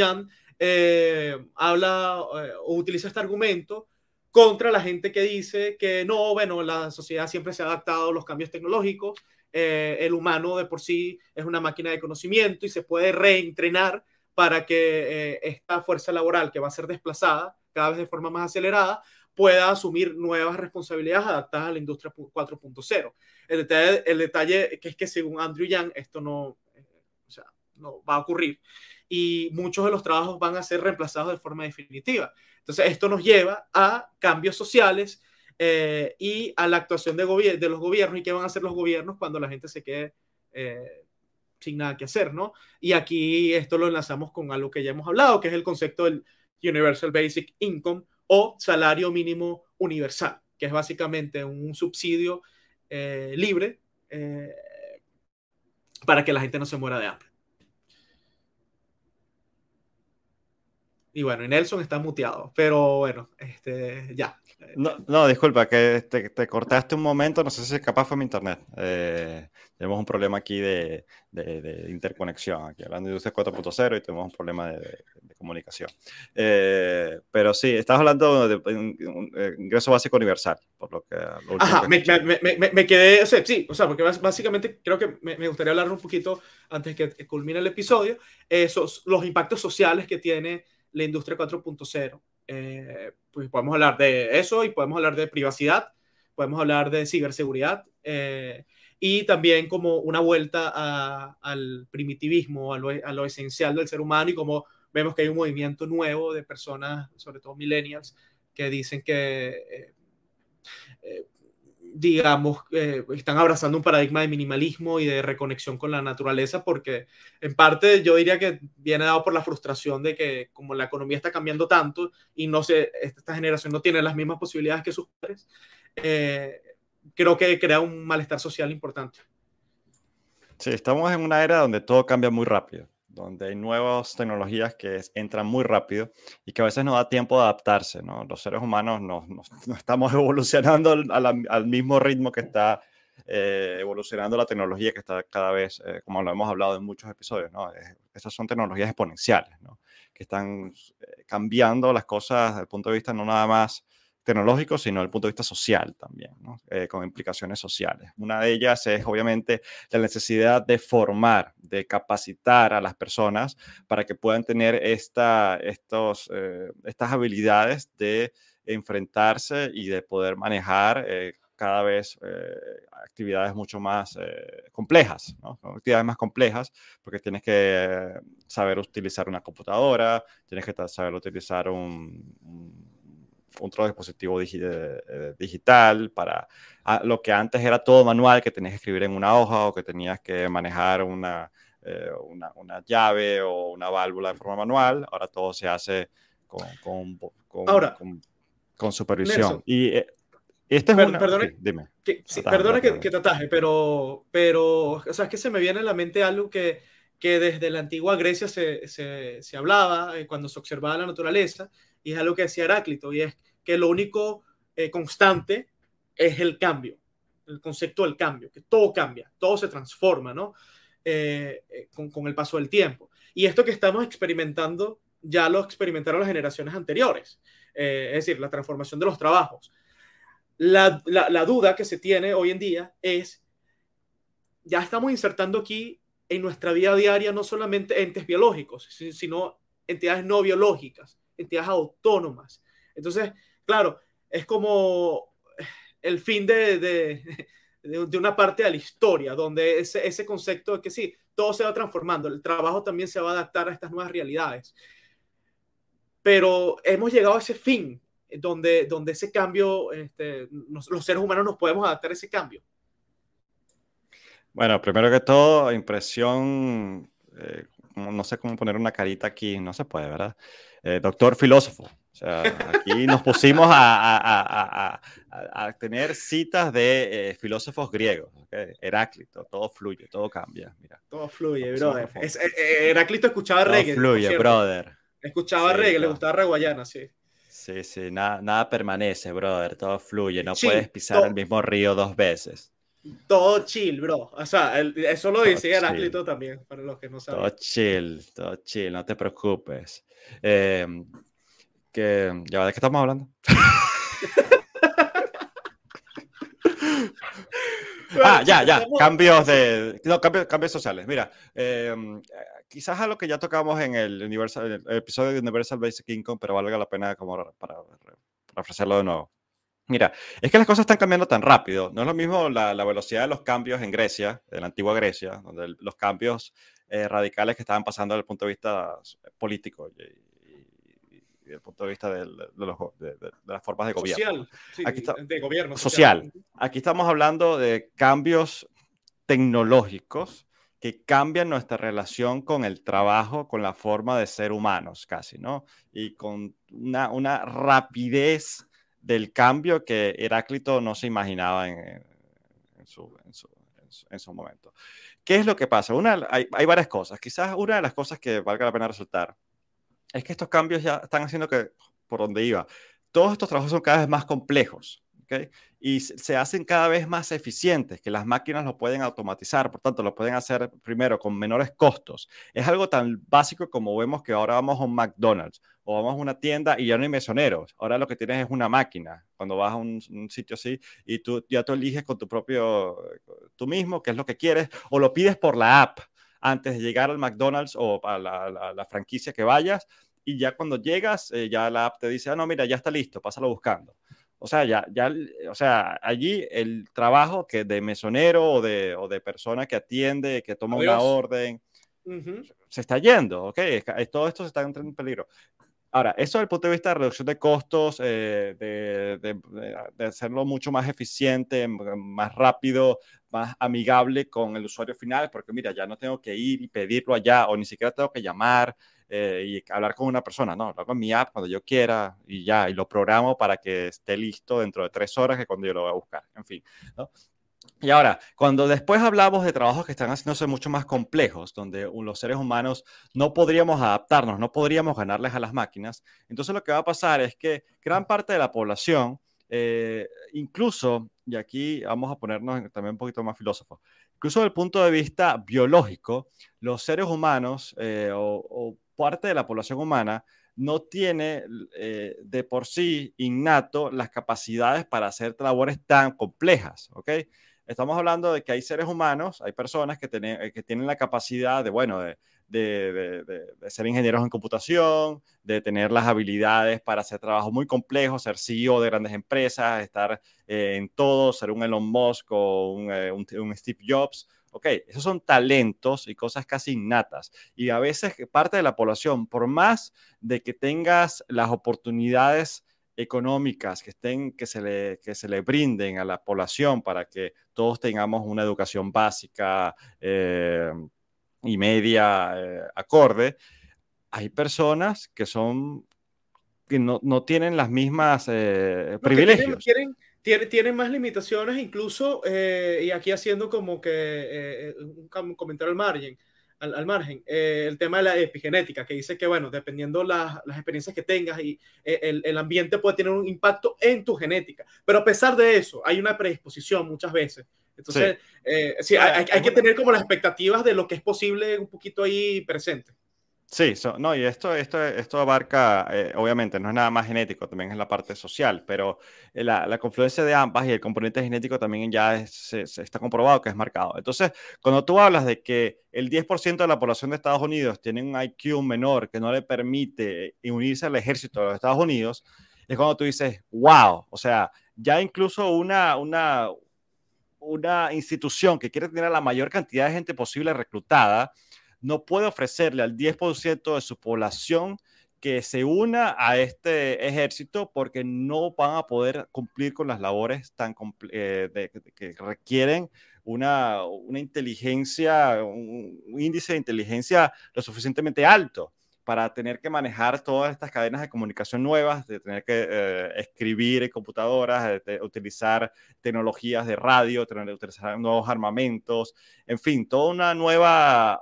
habla o utiliza este argumento contra la gente que dice que no, bueno, la sociedad siempre se ha adaptado a los cambios tecnológicos, el humano de por sí es una máquina de conocimiento y se puede reentrenar para que eh, esta fuerza laboral que va a ser desplazada cada vez de forma más acelerada pueda asumir nuevas responsabilidades adaptadas a la industria 4.0. El detalle, el detalle es que según Andrew Yang esto no, eh, o sea, no va a ocurrir y muchos de los trabajos van a ser reemplazados de forma definitiva. Entonces esto nos lleva a cambios sociales eh, y a la actuación de, los gobiernos y qué van a hacer los gobiernos cuando la gente se quede sin nada que hacer, ¿no? Y aquí esto lo enlazamos con algo que ya hemos hablado, que es el concepto del Universal Basic Income o salario mínimo universal, que es básicamente un subsidio eh, libre eh, para que la gente no se muera de hambre. Y bueno, y Nelson está muteado, pero bueno, este, ya. No, no disculpa, que te, cortaste un momento, no sé si capaz fue mi internet. Eh, tenemos un problema aquí de, de, interconexión, aquí hablando de industria 4.0 y tenemos un problema de, comunicación. Eh, pero sí, estás hablando de, eh, ingreso básico universal, por lo que... Ajá, me, me, me, quedé, o sea, sí, o sea, porque básicamente creo que me, gustaría hablar un poquito antes que culmine el episodio, esos, los impactos sociales que tiene la industria 4.0 Eh, pues podemos hablar de eso y podemos hablar de privacidad, podemos hablar de ciberseguridad eh, y también como una vuelta al primitivismo, a lo, a lo, esencial del ser humano y como vemos que hay un movimiento nuevo de personas, sobre todo millennials, que dicen que digamos, eh, están abrazando un paradigma de minimalismo y de reconexión con la naturaleza, porque en parte yo diría que viene dado por la frustración de que como la economía está cambiando tanto y no sé, esta generación no tiene las mismas posibilidades que sus padres, eh, creo que crea un malestar social importante. Sí, estamos en una era donde todo cambia muy rápido donde hay nuevas tecnologías que entran muy rápido y que a veces no da tiempo de adaptarse. ¿no? Los seres humanos no, *laughs* estamos evolucionando al, mismo ritmo que está eh, evolucionando la tecnología, que está cada vez, eh, como lo hemos hablado en muchos episodios, ¿no? estas son tecnologías exponenciales, que están eh, cambiando las cosas desde el punto de vista no nada más tecnológico, sino desde el punto de vista social también, eh, con implicaciones sociales. Una de ellas es obviamente la necesidad de formar, de capacitar a las personas para que puedan tener esta, estos, eh, estas habilidades de enfrentarse y de poder manejar eh, cada vez actividades mucho más complejas, actividades más complejas, porque tienes que saber utilizar una computadora, tienes que saber utilizar un otro dispositivo eh, digital para ah, lo que antes era todo manual, que tenías que escribir en una hoja o que tenías que manejar una, eh, una, una, llave o una válvula de forma manual. Ahora todo se hace con, con, con, Ahora, con supervisión. y eh, este es una... Perdone, dime. Que, perdone que, que, te ataje, pero, pero o sea, es que se me viene a la mente algo que, que desde la antigua Grecia se, se, se hablaba cuando se observaba la naturaleza, y es algo que decía Heráclito, y es que lo único eh, constante es el cambio, el concepto del cambio, que todo cambia, todo se transforma, ¿no? Eh, eh, con, con, el paso del tiempo. Y esto que estamos experimentando ya lo experimentaron las generaciones anteriores, es decir, la transformación de los trabajos. La, la, la duda que se tiene hoy en día es, ya estamos insertando aquí en nuestra vida diaria no solamente entes biológicos, sino entidades no biológicas, entidades autónomas. Entonces, claro, es como el fin de, de, de, una parte de la historia, donde ese, ese concepto de que sí, todo se va transformando, el trabajo también se va a adaptar a estas nuevas realidades. Pero hemos llegado a ese fin, donde, donde ese cambio, este, los seres humanos nos podemos adaptar a ese cambio. Bueno, primero que todo, impresión, eh, no sé cómo poner una carita aquí, no se puede, ¿verdad? Eh, doctor filósofo, o sea, aquí nos pusimos a, a, tener citas de eh, filósofos griegos. Heráclito, todo fluye, todo cambia. Mira. Todo fluye, brother. Es, eh, Heráclito escuchaba todo reggae. fluye, brother. Escuchaba reggae, le gustaba reguayana, sí. Sí, sí, nada, nada permanece, brother. Todo fluye. No puedes pisar el mismo río dos veces. Todo chill, bro. O sea, eso lo decía Heráclito también, para los que no saben. Todo chill, todo chill, no te preocupes. Eh, que, ¿ya de qué estamos hablando? *laughs* ah, ya, ya, cambios de, no, cambios, cambios sociales. Mira, em, quizás a lo que ya tocamos en el, Universal, el episodio de Universal Basic Income, pero valga la pena como para, para ofrecerlo de nuevo. Mira, es que las cosas están cambiando tan rápido. No es lo mismo la, la velocidad de los cambios en Grecia, en la antigua Grecia, donde los cambios eh, radicales que estaban pasando desde el punto de vista político y, desde el punto de vista de, las formas de gobierno. Social, Aquí está, de gobierno. Social. Aquí estamos hablando de cambios tecnológicos que cambian nuestra relación con el trabajo, con la forma de ser humanos casi, ¿no? Y con una, una rapidez del cambio que Heráclito no se imaginaba en, en, su, en, su, en, su, momento. ¿Qué es lo que pasa? Una, hay, hay varias cosas. Quizás una de las cosas que valga la pena resaltar es que estos cambios ya están haciendo que, por donde iba, todos estos trabajos son cada vez más complejos. ¿okay? Y se hacen cada vez más eficientes, que las máquinas lo pueden automatizar, por tanto, lo pueden hacer primero con menores costos. Es algo tan básico como vemos que ahora vamos a un McDonald's o vamos a una tienda y ya no hay mesoneros. Ahora lo que tienes es una máquina cuando vas a un, sitio así y tú ya tú eliges con tu propio, tú mismo qué es lo que quieres o lo pides por la app antes de llegar al McDonald's o a la, franquicia que vayas y ya cuando llegas, eh, ya la app te dice, ah, no, mira, ya está listo, pásalo buscando. O sea, ya, ya, o sea, allí el trabajo que de mesonero o de, o de persona que atiende, que toma una orden, se está yendo, ¿ok? todo esto se está entrando en peligro. Ahora, eso desde el punto de vista de reducción de costos, eh, de, de, hacerlo mucho más eficiente, más rápido, más amigable con el usuario final, porque mira, ya no tengo que ir y pedirlo allá, o ni siquiera tengo que llamar eh, y hablar con una persona, no, lo hago en mi app cuando yo quiera y ya, y lo programo para que esté listo dentro de tres horas que cuando yo lo voy a buscar, en fin, ¿no? Y ahora, cuando después hablamos de trabajos que están haciéndose mucho más complejos, donde los seres humanos no podríamos adaptarnos, no podríamos ganarles a las máquinas, entonces lo que va a pasar es que gran parte de la población, eh, incluso, y aquí vamos a ponernos también un poquito más filósofos, incluso desde el punto de vista biológico, los seres humanos eh, o, parte de la población humana no tiene eh, de por sí innato las capacidades para hacer labores tan complejas, ¿ok? Estamos hablando de que hay seres humanos, hay personas que, tienen, eh, que tienen la capacidad de, bueno, de, de, de, ser ingenieros en computación, de tener las habilidades para hacer trabajos muy complejos, ser CEO de grandes empresas, estar eh, en todo, ser un Elon Musk o un, eh, un, Steve Jobs. Ok, esos son talentos y cosas casi innatas. Y a veces parte de la población, por más de que tengas las oportunidades económicas que, estén, que, se le, que se le brinden a la población para que todos tengamos una educación básica eh, y media eh, acorde, hay personas que son que no, no tienen las mismas eh, privilegios. Tienen, tienen, tienen, más limitaciones incluso, y aquí haciendo como que un comentario al margen, al, margen, eh, el tema de la epigenética, que dice que, bueno, dependiendo las, las experiencias que tengas y eh, el, el, ambiente puede tener un impacto en tu genética. Pero a pesar de eso, hay una predisposición muchas veces. Entonces, sí, eh, hay, hay, que tener como las expectativas de lo que es posible un poquito ahí presente. Sí, no, y esto, esto, esto abarca, eh, obviamente, no es nada más genético, también es la parte social, pero eh, la, la confluencia de ambas y el componente genético también ya se, está comprobado que es marcado. Entonces, cuando tú hablas de que el 10% de la población de Estados Unidos tiene un IQ menor que no le permite unirse al ejército de los Estados Unidos, es cuando tú dices, wow, o sea, ya incluso una, una, una institución que quiere tener la mayor cantidad de gente posible reclutada, no puede ofrecerle al 10% de su población que se una a este ejército porque no van a poder cumplir con las labores tan eh, que requieren una, inteligencia, un, índice de inteligencia lo suficientemente alto para tener que manejar todas estas cadenas de comunicación nuevas, de tener que eh, escribir en computadoras, utilizar tecnologías de radio, tener utilizar nuevos armamentos, en fin, toda una nueva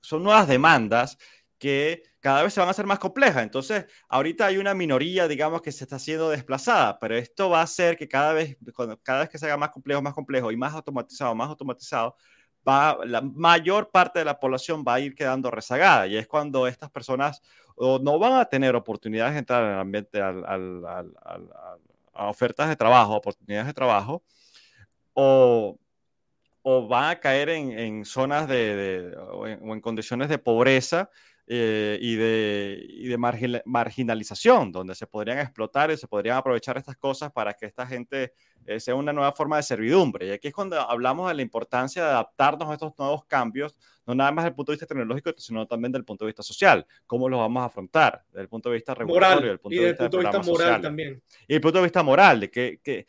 son nuevas demandas que cada vez se van a hacer más complejas. Entonces, ahorita hay una minoría, digamos, que se está siendo desplazada, pero esto va a hacer que cada vez, cada vez que se haga más complejo, más complejo y más automatizado, más automatizado, va, la mayor parte de la población va a ir quedando rezagada. Y es cuando estas personas no van a tener oportunidades de entrar en el ambiente, a ofertas de trabajo, oportunidades de trabajo, o o van a caer en, zonas de, o, en, condiciones de pobreza eh, y de, de marginalización, donde se podrían explotar y se podrían aprovechar estas cosas para que esta gente eh, sea una nueva forma de servidumbre. Y aquí es cuando hablamos de la importancia de adaptarnos a estos nuevos cambios, no nada más desde el punto de vista tecnológico, sino también desde el punto de vista social. ¿Cómo los vamos a afrontar? Desde el punto de vista regulatorio, desde punto y desde el punto de vista moral también. Y desde el punto de vista moral, de que, que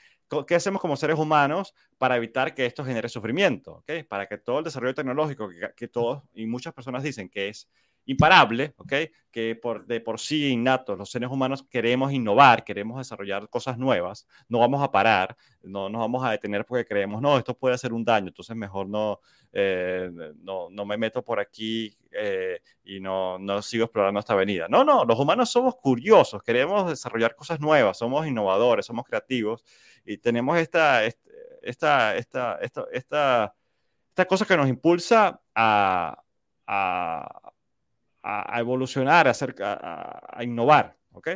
¿Qué hacemos como seres humanos para evitar que esto genere sufrimiento? ¿okay? Para que todo el desarrollo tecnológico, que, que, todos y muchas personas dicen que es imparable, ¿okay? que por, de por sí innato, los seres humanos queremos innovar, queremos desarrollar cosas nuevas, no vamos a parar, no nos vamos a detener porque creemos, no, esto puede hacer un daño, entonces mejor no, eh, no, no, me meto por aquí eh, y no, no sigo explorando esta avenida. No, no, los humanos somos curiosos, queremos desarrollar cosas nuevas, somos innovadores, somos creativos y tenemos esta, esta, esta, esta, esta, esta cosa que nos impulsa a, a, a evolucionar, a, hacer, a, innovar. ¿ok?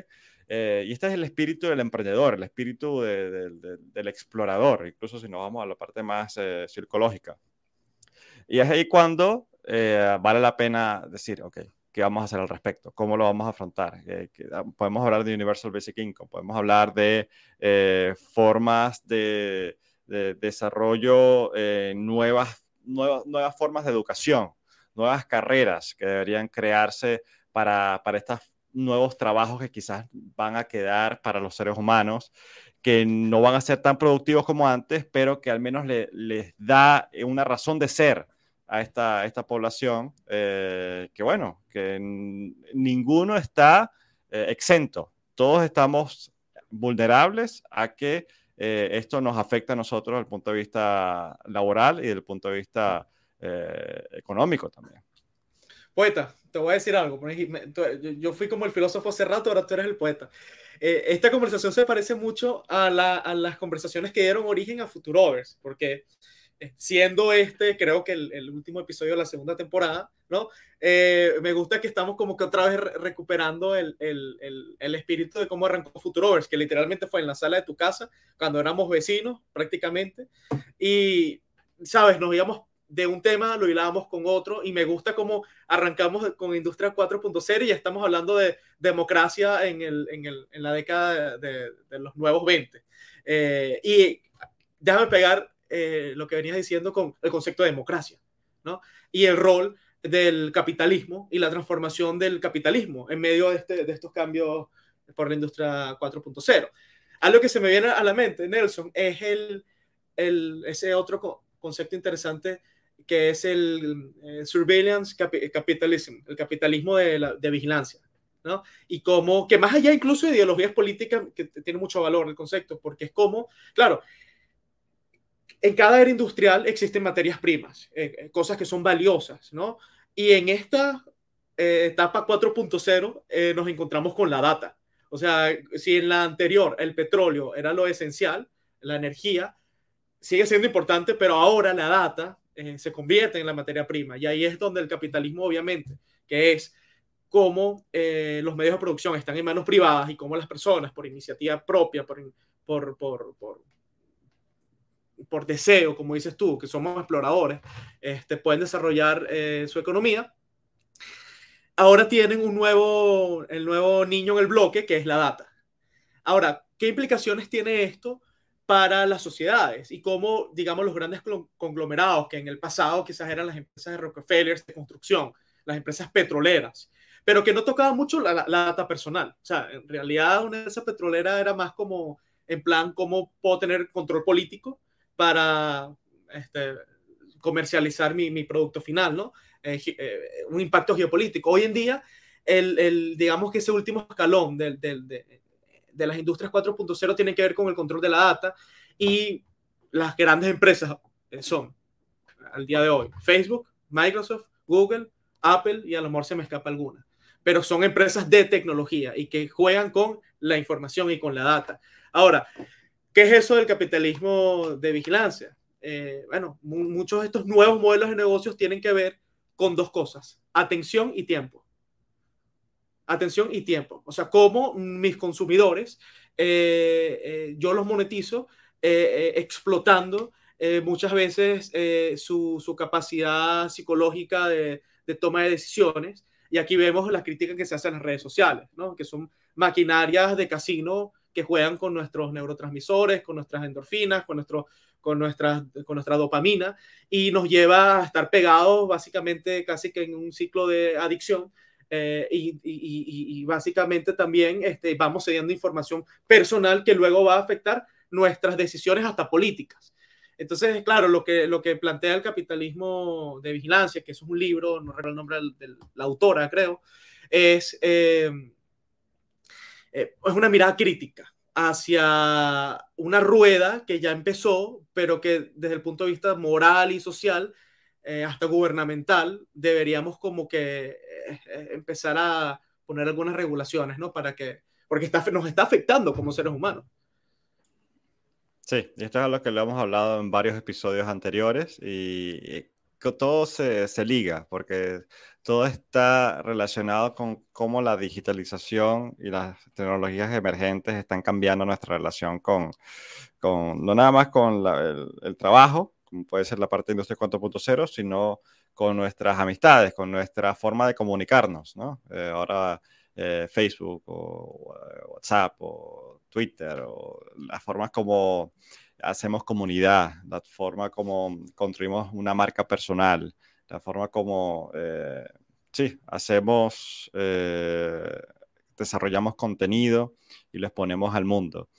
Eh, y este es el espíritu del emprendedor, el espíritu del explorador, incluso si nos vamos a la parte más eh, psicológica. Y es ahí cuando eh, vale la pena decir, ok, qué vamos a hacer al respecto, cómo lo vamos a afrontar. Eh, ah, podemos hablar de Universal Basic Income, podemos hablar de eh, formas de, desarrollo, nuevas, nuevas, nuevas formas de educación, nuevas carreras que deberían crearse para, para estos nuevos trabajos que quizás van a quedar para los seres humanos que no van a ser tan productivos como antes, pero que al menos les da una razón de ser a esta, esta población, eh, que bueno, que ninguno está eh, exento, todos estamos vulnerables a que eh, esto nos afecta a nosotros desde el punto de vista laboral y desde el punto de vista económico también. Poeta, te voy a decir algo. Yo fui como el filósofo hace rato, ahora tú eres el poeta. Eh, esta conversación se parece mucho a, las conversaciones que dieron origen a Futurovers, porque eh, siendo este, creo que el, último episodio de la segunda temporada, ¿no? Eh, me gusta que estamos como que otra vez recuperando el, el, espíritu de cómo arrancó Futurovers, que literalmente fue en la sala de tu casa, cuando éramos vecinos prácticamente, y, ¿sabes? Nos íbamos de un tema lo hilábamos con otro y me gusta cómo arrancamos con Industria 4.0 y ya estamos hablando de democracia en, el, en, el, en la década de, de, los nuevos 20. Eh, y déjame pegar eh, lo que venías diciendo con el concepto de democracia, ¿no? Y el rol del capitalismo y la transformación del capitalismo en medio de, este, de estos cambios por la industria 4.0. Algo que se me viene a la mente, Nelson, es el, el ese otro concepto interesante que es el eh, surveillance capitalism, el capitalismo de, de vigilancia. ¿no? Y como que más allá incluso de ideologías políticas, que tiene mucho valor el concepto, porque es como, claro, en cada era industrial existen materias primas, eh, eh, cosas que son valiosas, ¿no? Y en esta etapa 4.0 nos encontramos con la data. O sea, si en la anterior el petróleo era lo esencial, la energía sigue siendo importante, pero ahora la data eh, se convierte en la materia prima. Y ahí es donde el capitalismo, obviamente, que es cómo eh, los medios de producción están en manos privadas y cómo las personas, por iniciativa propia, por, por, por, por, deseo, como dices tú, que somos exploradores, este, pueden desarrollar eh, su economía. Ahora tienen un nuevo, el nuevo niño en el bloque, que es la data. Ahora, ¿qué implicaciones tiene esto para las sociedades y cómo, digamos, los grandes conglomerados que en el pasado quizás eran las empresas de Rockefeller de construcción, las empresas petroleras, pero que no tocaban mucho la, data personal. O sea, en realidad una empresa petrolera era más como, en plan, cómo puedo tener control político para este, comercializar mi, mi, producto final, ¿no? Eh, eh, un impacto geopolítico. Hoy en día, el, el digamos que ese último escalón del, del, de, de las industrias 4.0 tienen que ver con el control de la data y las grandes empresas son, al día de hoy, Facebook, Microsoft, Google, Apple y a lo mejor se me escapa alguna. Pero son empresas de tecnología y que juegan con la información y con la data. Ahora, ¿qué es eso del capitalismo de vigilancia? Eh, bueno, muchos de estos nuevos modelos de negocios tienen que ver con dos cosas, atención y tiempo atención y tiempo. O sea, cómo mis consumidores, eh, eh, yo los monetizo explotando muchas veces su, capacidad psicológica de, toma de decisiones. Y aquí vemos la crítica que se hace en las redes sociales, ¿no? que son maquinarias de casino que juegan con nuestros neurotransmisores, con nuestras endorfinas, con, nuestro, con, nuestra, con nuestra dopamina y nos lleva a estar pegados básicamente casi que en un ciclo de adicción eh, y, básicamente también este, vamos cediendo información personal que luego va a afectar nuestras decisiones hasta políticas. Entonces, claro, lo que, lo que plantea el capitalismo de vigilancia, que es un libro, no recuerdo el nombre de la autora, creo, es, eh, eh, es una mirada crítica hacia una rueda que ya empezó, pero que desde el punto de vista moral y social eh, hasta gubernamental, deberíamos como que eh, eh, empezar a poner algunas regulaciones, ¿no? Para que, porque nos está afectando como seres humanos. Sí, esto es lo que le hemos hablado en varios episodios anteriores y, todo se, se, liga, porque todo está relacionado con cómo la digitalización y las tecnologías emergentes están cambiando nuestra relación con, con no nada más con el, trabajo, puede ser la parte de Industria 4.0, sino con nuestras amistades, con nuestra forma de comunicarnos, ¿no? Eh, ahora eh, Facebook o WhatsApp o Twitter o las formas como hacemos comunidad, la forma como construimos una marca personal, la forma como, eh, sí, hacemos, desarrollamos contenido y lo exponemos al mundo.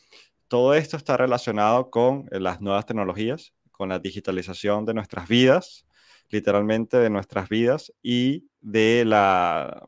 Todo esto está relacionado con las nuevas tecnologías, con la digitalización de nuestras vidas, literalmente de nuestras vidas y de la...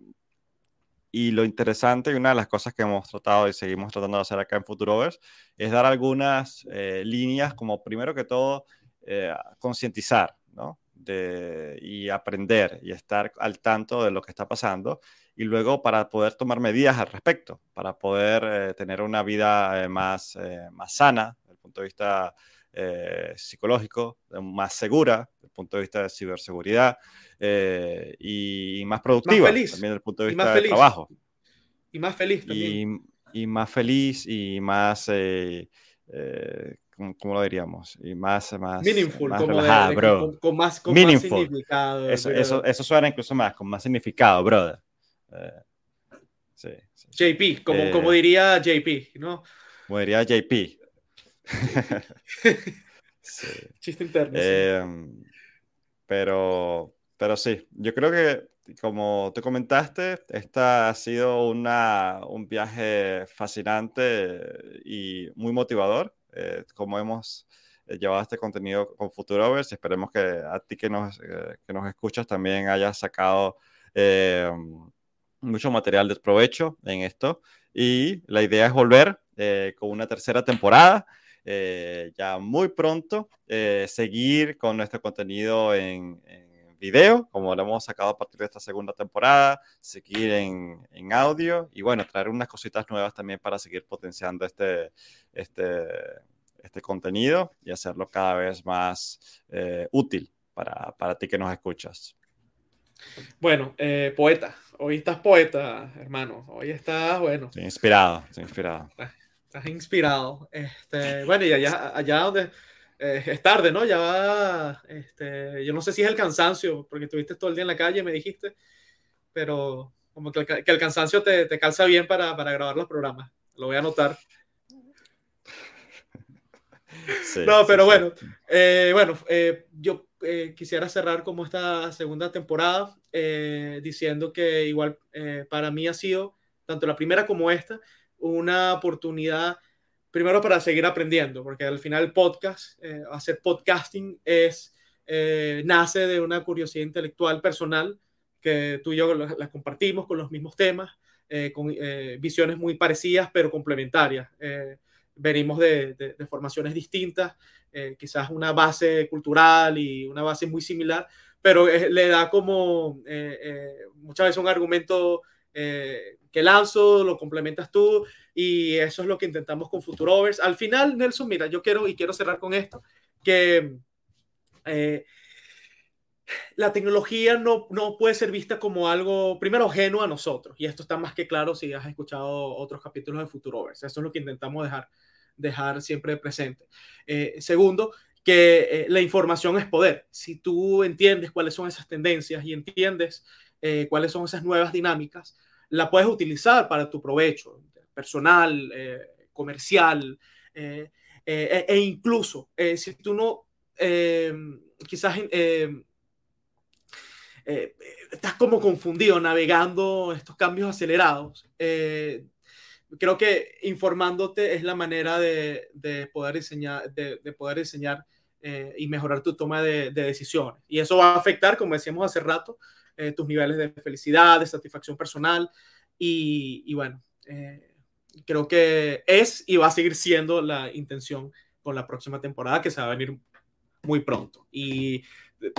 Y lo interesante y una de las cosas que hemos tratado y seguimos tratando de hacer acá en Futurovers es dar algunas eh, líneas como primero que todo eh, concientizar, ¿no? De, y aprender y estar al tanto de lo que está pasando y luego para poder tomar medidas al respecto, para poder eh, tener una vida más, más sana desde el punto de vista eh, psicológico, más segura desde el punto de vista de ciberseguridad eh, y más productiva también desde el punto de vista del trabajo. Y más feliz también. Y, más feliz y más, eh, ¿cómo, lo diríamos? Y más, más, Meaningful, más relajada, bro. Con, más, con más, significado. Eso, eso, eso, suena incluso más, con más significado, brother. Sí, JP, como, como diría JP, ¿no? Como diría JP. *laughs* Chiste interno. Em, pero, pero sí, yo creo que como te comentaste, esta ha sido una, un viaje fascinante y muy motivador, eh, como hemos eh, llevado este contenido con Futurovers. Esperemos que a ti que nos, eh, que nos escuchas también hayas sacado em, mucho material de provecho en esto. Y la idea es volver con una tercera temporada. Eh, ya muy pronto eh, seguir con nuestro contenido en, video, como lo hemos sacado a partir de esta segunda temporada, seguir en, en, audio y bueno, traer unas cositas nuevas también para seguir potenciando este, este, este contenido y hacerlo cada vez más eh, útil para, para, ti que nos escuchas. Bueno, poeta, hoy estás poeta, hermano, hoy estás, bueno. Estoy inspirado, estoy inspirado. Estás inspirado. Este, bueno, y allá, allá donde eh, es tarde, ¿no? Ya va, este, yo no sé si es el cansancio, porque estuviste todo el día en la calle, me dijiste, pero como que el, que el cansancio te, te, calza bien para, para, grabar los programas. Lo voy a anotar. no, pero bueno, eh, bueno, eh, yo eh, quisiera cerrar como esta segunda temporada eh, diciendo que igual para mí ha sido, tanto la primera como esta, una oportunidad, primero para seguir aprendiendo, porque al final podcast, eh, hacer podcasting es, eh, nace de una curiosidad intelectual personal que tú y yo la, compartimos con los mismos temas, eh, con visiones muy parecidas pero complementarias. venimos de, formaciones distintas, quizás una base cultural y una base muy similar, pero le da como muchas veces un argumento eh, que lanzo, lo complementas tú y eso es lo que intentamos con Futurovers. Al final, Nelson, mira, yo quiero y quiero cerrar con esto, que eh, la tecnología no, no puede ser vista como algo, primero, ajeno a nosotros, y esto está más que claro si has escuchado otros capítulos de Futurovers. Eso es lo que intentamos dejar, dejar siempre presente. Eh, segundo, que la información es poder. Si tú entiendes cuáles son esas tendencias y entiendes cuáles son esas nuevas dinámicas, la puedes utilizar para tu provecho personal, eh, comercial, eh, eh, e, incluso si tú no, quizás estás como confundido navegando estos cambios acelerados. creo que informándote es la manera de, poder diseñar, de, poder y mejorar tu toma de, de, decisiones. Y eso va a afectar, como decíamos hace rato, eh, tus niveles de felicidad, de satisfacción personal. Y, bueno, eh, creo que es y va a seguir siendo la intención con la próxima temporada que se va a venir muy pronto. Y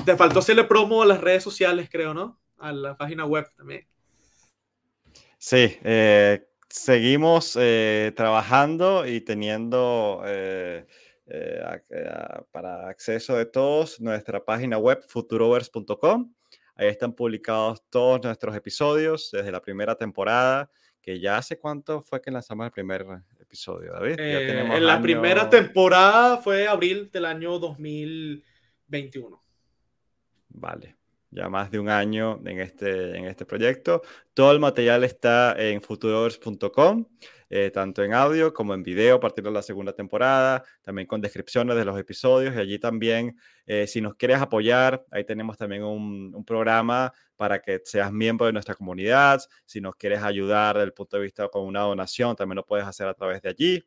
te faltó hacerle promo a las redes sociales, creo, ¿no? A la página web también. Sí, eh, seguimos trabajando y teniendo para acceso de todos nuestra página web futurovers.com. Ahí están publicados todos nuestros episodios desde la primera temporada, que ya hace cuánto fue que lanzamos el primer episodio, David. Eh, en la primera temporada fue abril del año 2021. Vale. ya más de un año en este, en este proyecto. Todo el material está en futurovers.com, eh, tanto en audio como en video a partir de la segunda temporada, también con descripciones de los episodios y allí también, eh, si nos quieres apoyar, ahí tenemos también un, programa para que seas miembro de nuestra comunidad. Si nos quieres ayudar desde el punto de vista con una donación, también lo puedes hacer a través de allí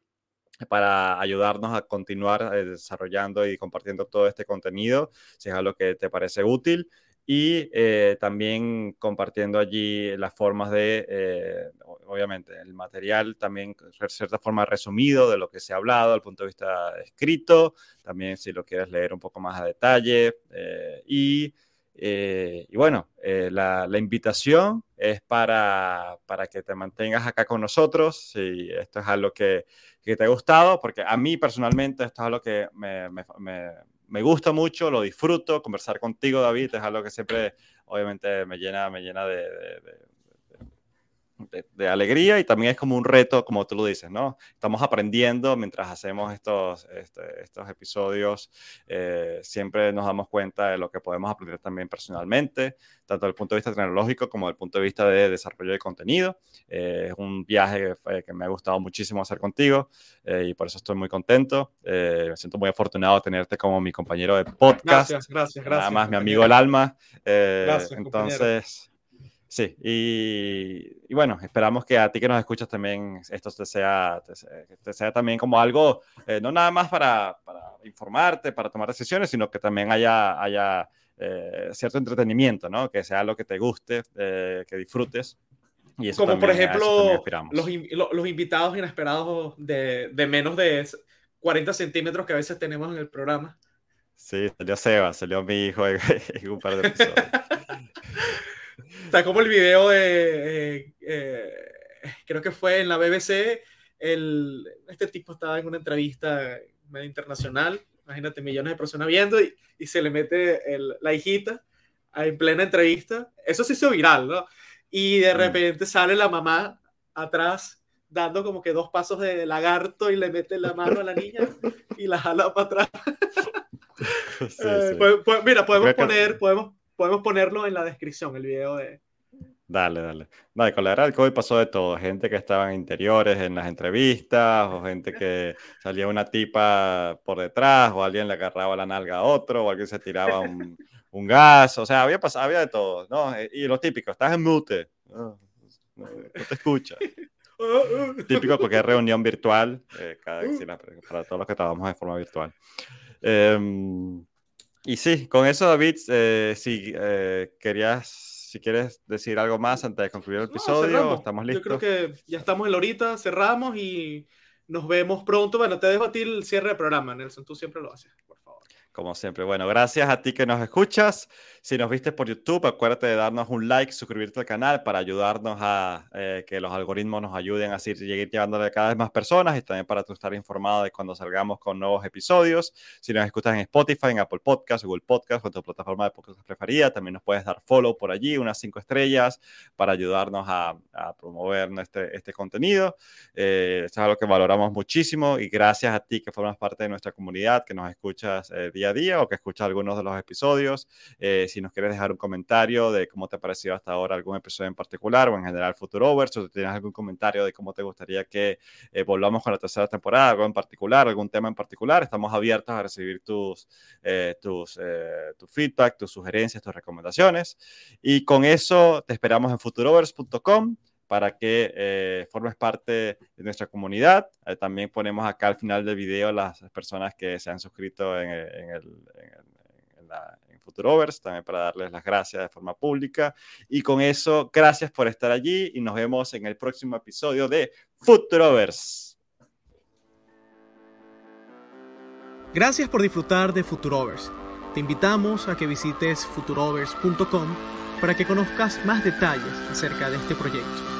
para ayudarnos a continuar eh, desarrollando y compartiendo todo este contenido, si es algo que te parece útil y eh, también compartiendo allí las formas de, eh, obviamente, el material también de cierta forma resumido de lo que se ha hablado el punto de vista escrito, también si lo quieres leer un poco más a detalle. Eh, y, y, bueno, la, la, invitación es para, para, que te mantengas acá con nosotros, si esto es algo que, que te ha gustado, porque a mí personalmente esto es algo que me, me, me me gusta mucho, lo disfruto. Conversar contigo, David, es algo que siempre, obviamente, me llena, me llena de, de, alegría y también es como un reto, como tú lo dices, ¿no? Estamos aprendiendo mientras hacemos estos, este, estos episodios, eh, siempre nos damos cuenta de lo que podemos aprender también personalmente, tanto desde el punto de vista tecnológico como desde el punto de vista de desarrollo de contenido. Eh, es un viaje que, me ha gustado muchísimo hacer contigo eh, y por eso estoy muy contento. me siento muy afortunado de tenerte como mi compañero de podcast. Gracias, gracias, gracias. Nada más mi amigo el alma. gracias, entonces... Sí, y, bueno, esperamos que a ti que nos escuchas también esto te sea, te, sea también como algo, eh, no nada más para, para, informarte, para tomar decisiones, sino que también haya, haya eh, cierto entretenimiento, ¿no? Que sea lo que te guste, eh, que disfrutes. Y como por ejemplo los, los, invitados inesperados de, de, menos de 40 centímetros que a veces tenemos en el programa. Sí, salió Seba, salió mi hijo en, *laughs* en un par de episodios. *laughs* Está como el video de, eh, eh, creo que fue en la BBC, el, este tipo estaba en una entrevista medio internacional, imagínate millones de personas viendo y, y se le mete el, la hijita en plena entrevista. Eso se hizo viral, ¿no? Y de repente sale la mamá atrás dando como que dos pasos de lagarto y le mete la mano a la niña y la jala para atrás. *laughs* Eh, pues, pues, mira, podemos poner, podemos, podemos ponerlo en la descripción, el video de... Dale, dale. Dale, con la era del COVID pasó de todo. Gente que estaba en interiores en las entrevistas, o gente que salía una tipa por detrás, o alguien le agarraba la nalga a otro, o alguien se tiraba un, *laughs* un gas. O sea, había, pasado, había de todo, ¿no? Y lo típico, estás en mute. No, te escucha. típico cualquier reunión virtual, eh, cada, *laughs* para todos los que trabajamos de forma virtual. Eh, y sí, con eso, David, eh, si eh, querías, si quieres decir algo más antes de concluir el episodio, estamos listos. Yo creo que ya estamos en la horita, cerramos y nos vemos pronto. Bueno, te dejo a ti el cierre del programa, Nelson, tú siempre lo haces. Como siempre. Bueno, gracias a ti que nos escuchas. Si nos viste por YouTube, acuérdate de darnos un like, suscribirte al canal para ayudarnos a eh, que los algoritmos nos ayuden a seguir llevándole a cada vez más personas y también para tú estar informado de cuando salgamos con nuevos episodios. Si nos escuchas en Spotify, en Apple Podcasts, Google Podcasts o tu plataforma de podcast preferida, también nos puedes dar follow por allí, unas cinco estrellas para ayudarnos a, promover este, este contenido. Eh, esto es algo que valoramos muchísimo y gracias a ti que formas parte de nuestra comunidad, que nos escuchas eh, día a día o que escuchas algunos de los episodios. Eh, si nos quieres dejar un comentario de cómo te ha parecido hasta ahora algún episodio en particular o en general Futurovers, si tienes algún comentario de cómo te gustaría que eh, volvamos con la tercera temporada, algo en particular, algún tema en particular, estamos abiertos a recibir tus, eh, tus, tu feedback, tus sugerencias, tus recomendaciones. Y con eso te esperamos en futurovers.com para que formes parte de nuestra comunidad. también ponemos acá al final del video las personas que se han suscrito en, en, el, en, la, Futurovers, también para darles las gracias de forma pública. Y con eso, gracias por estar allí y nos vemos en el próximo episodio de Futurovers. Gracias por disfrutar de Futurovers. Te invitamos a que visites futurovers.com para que conozcas más detalles acerca de este proyecto.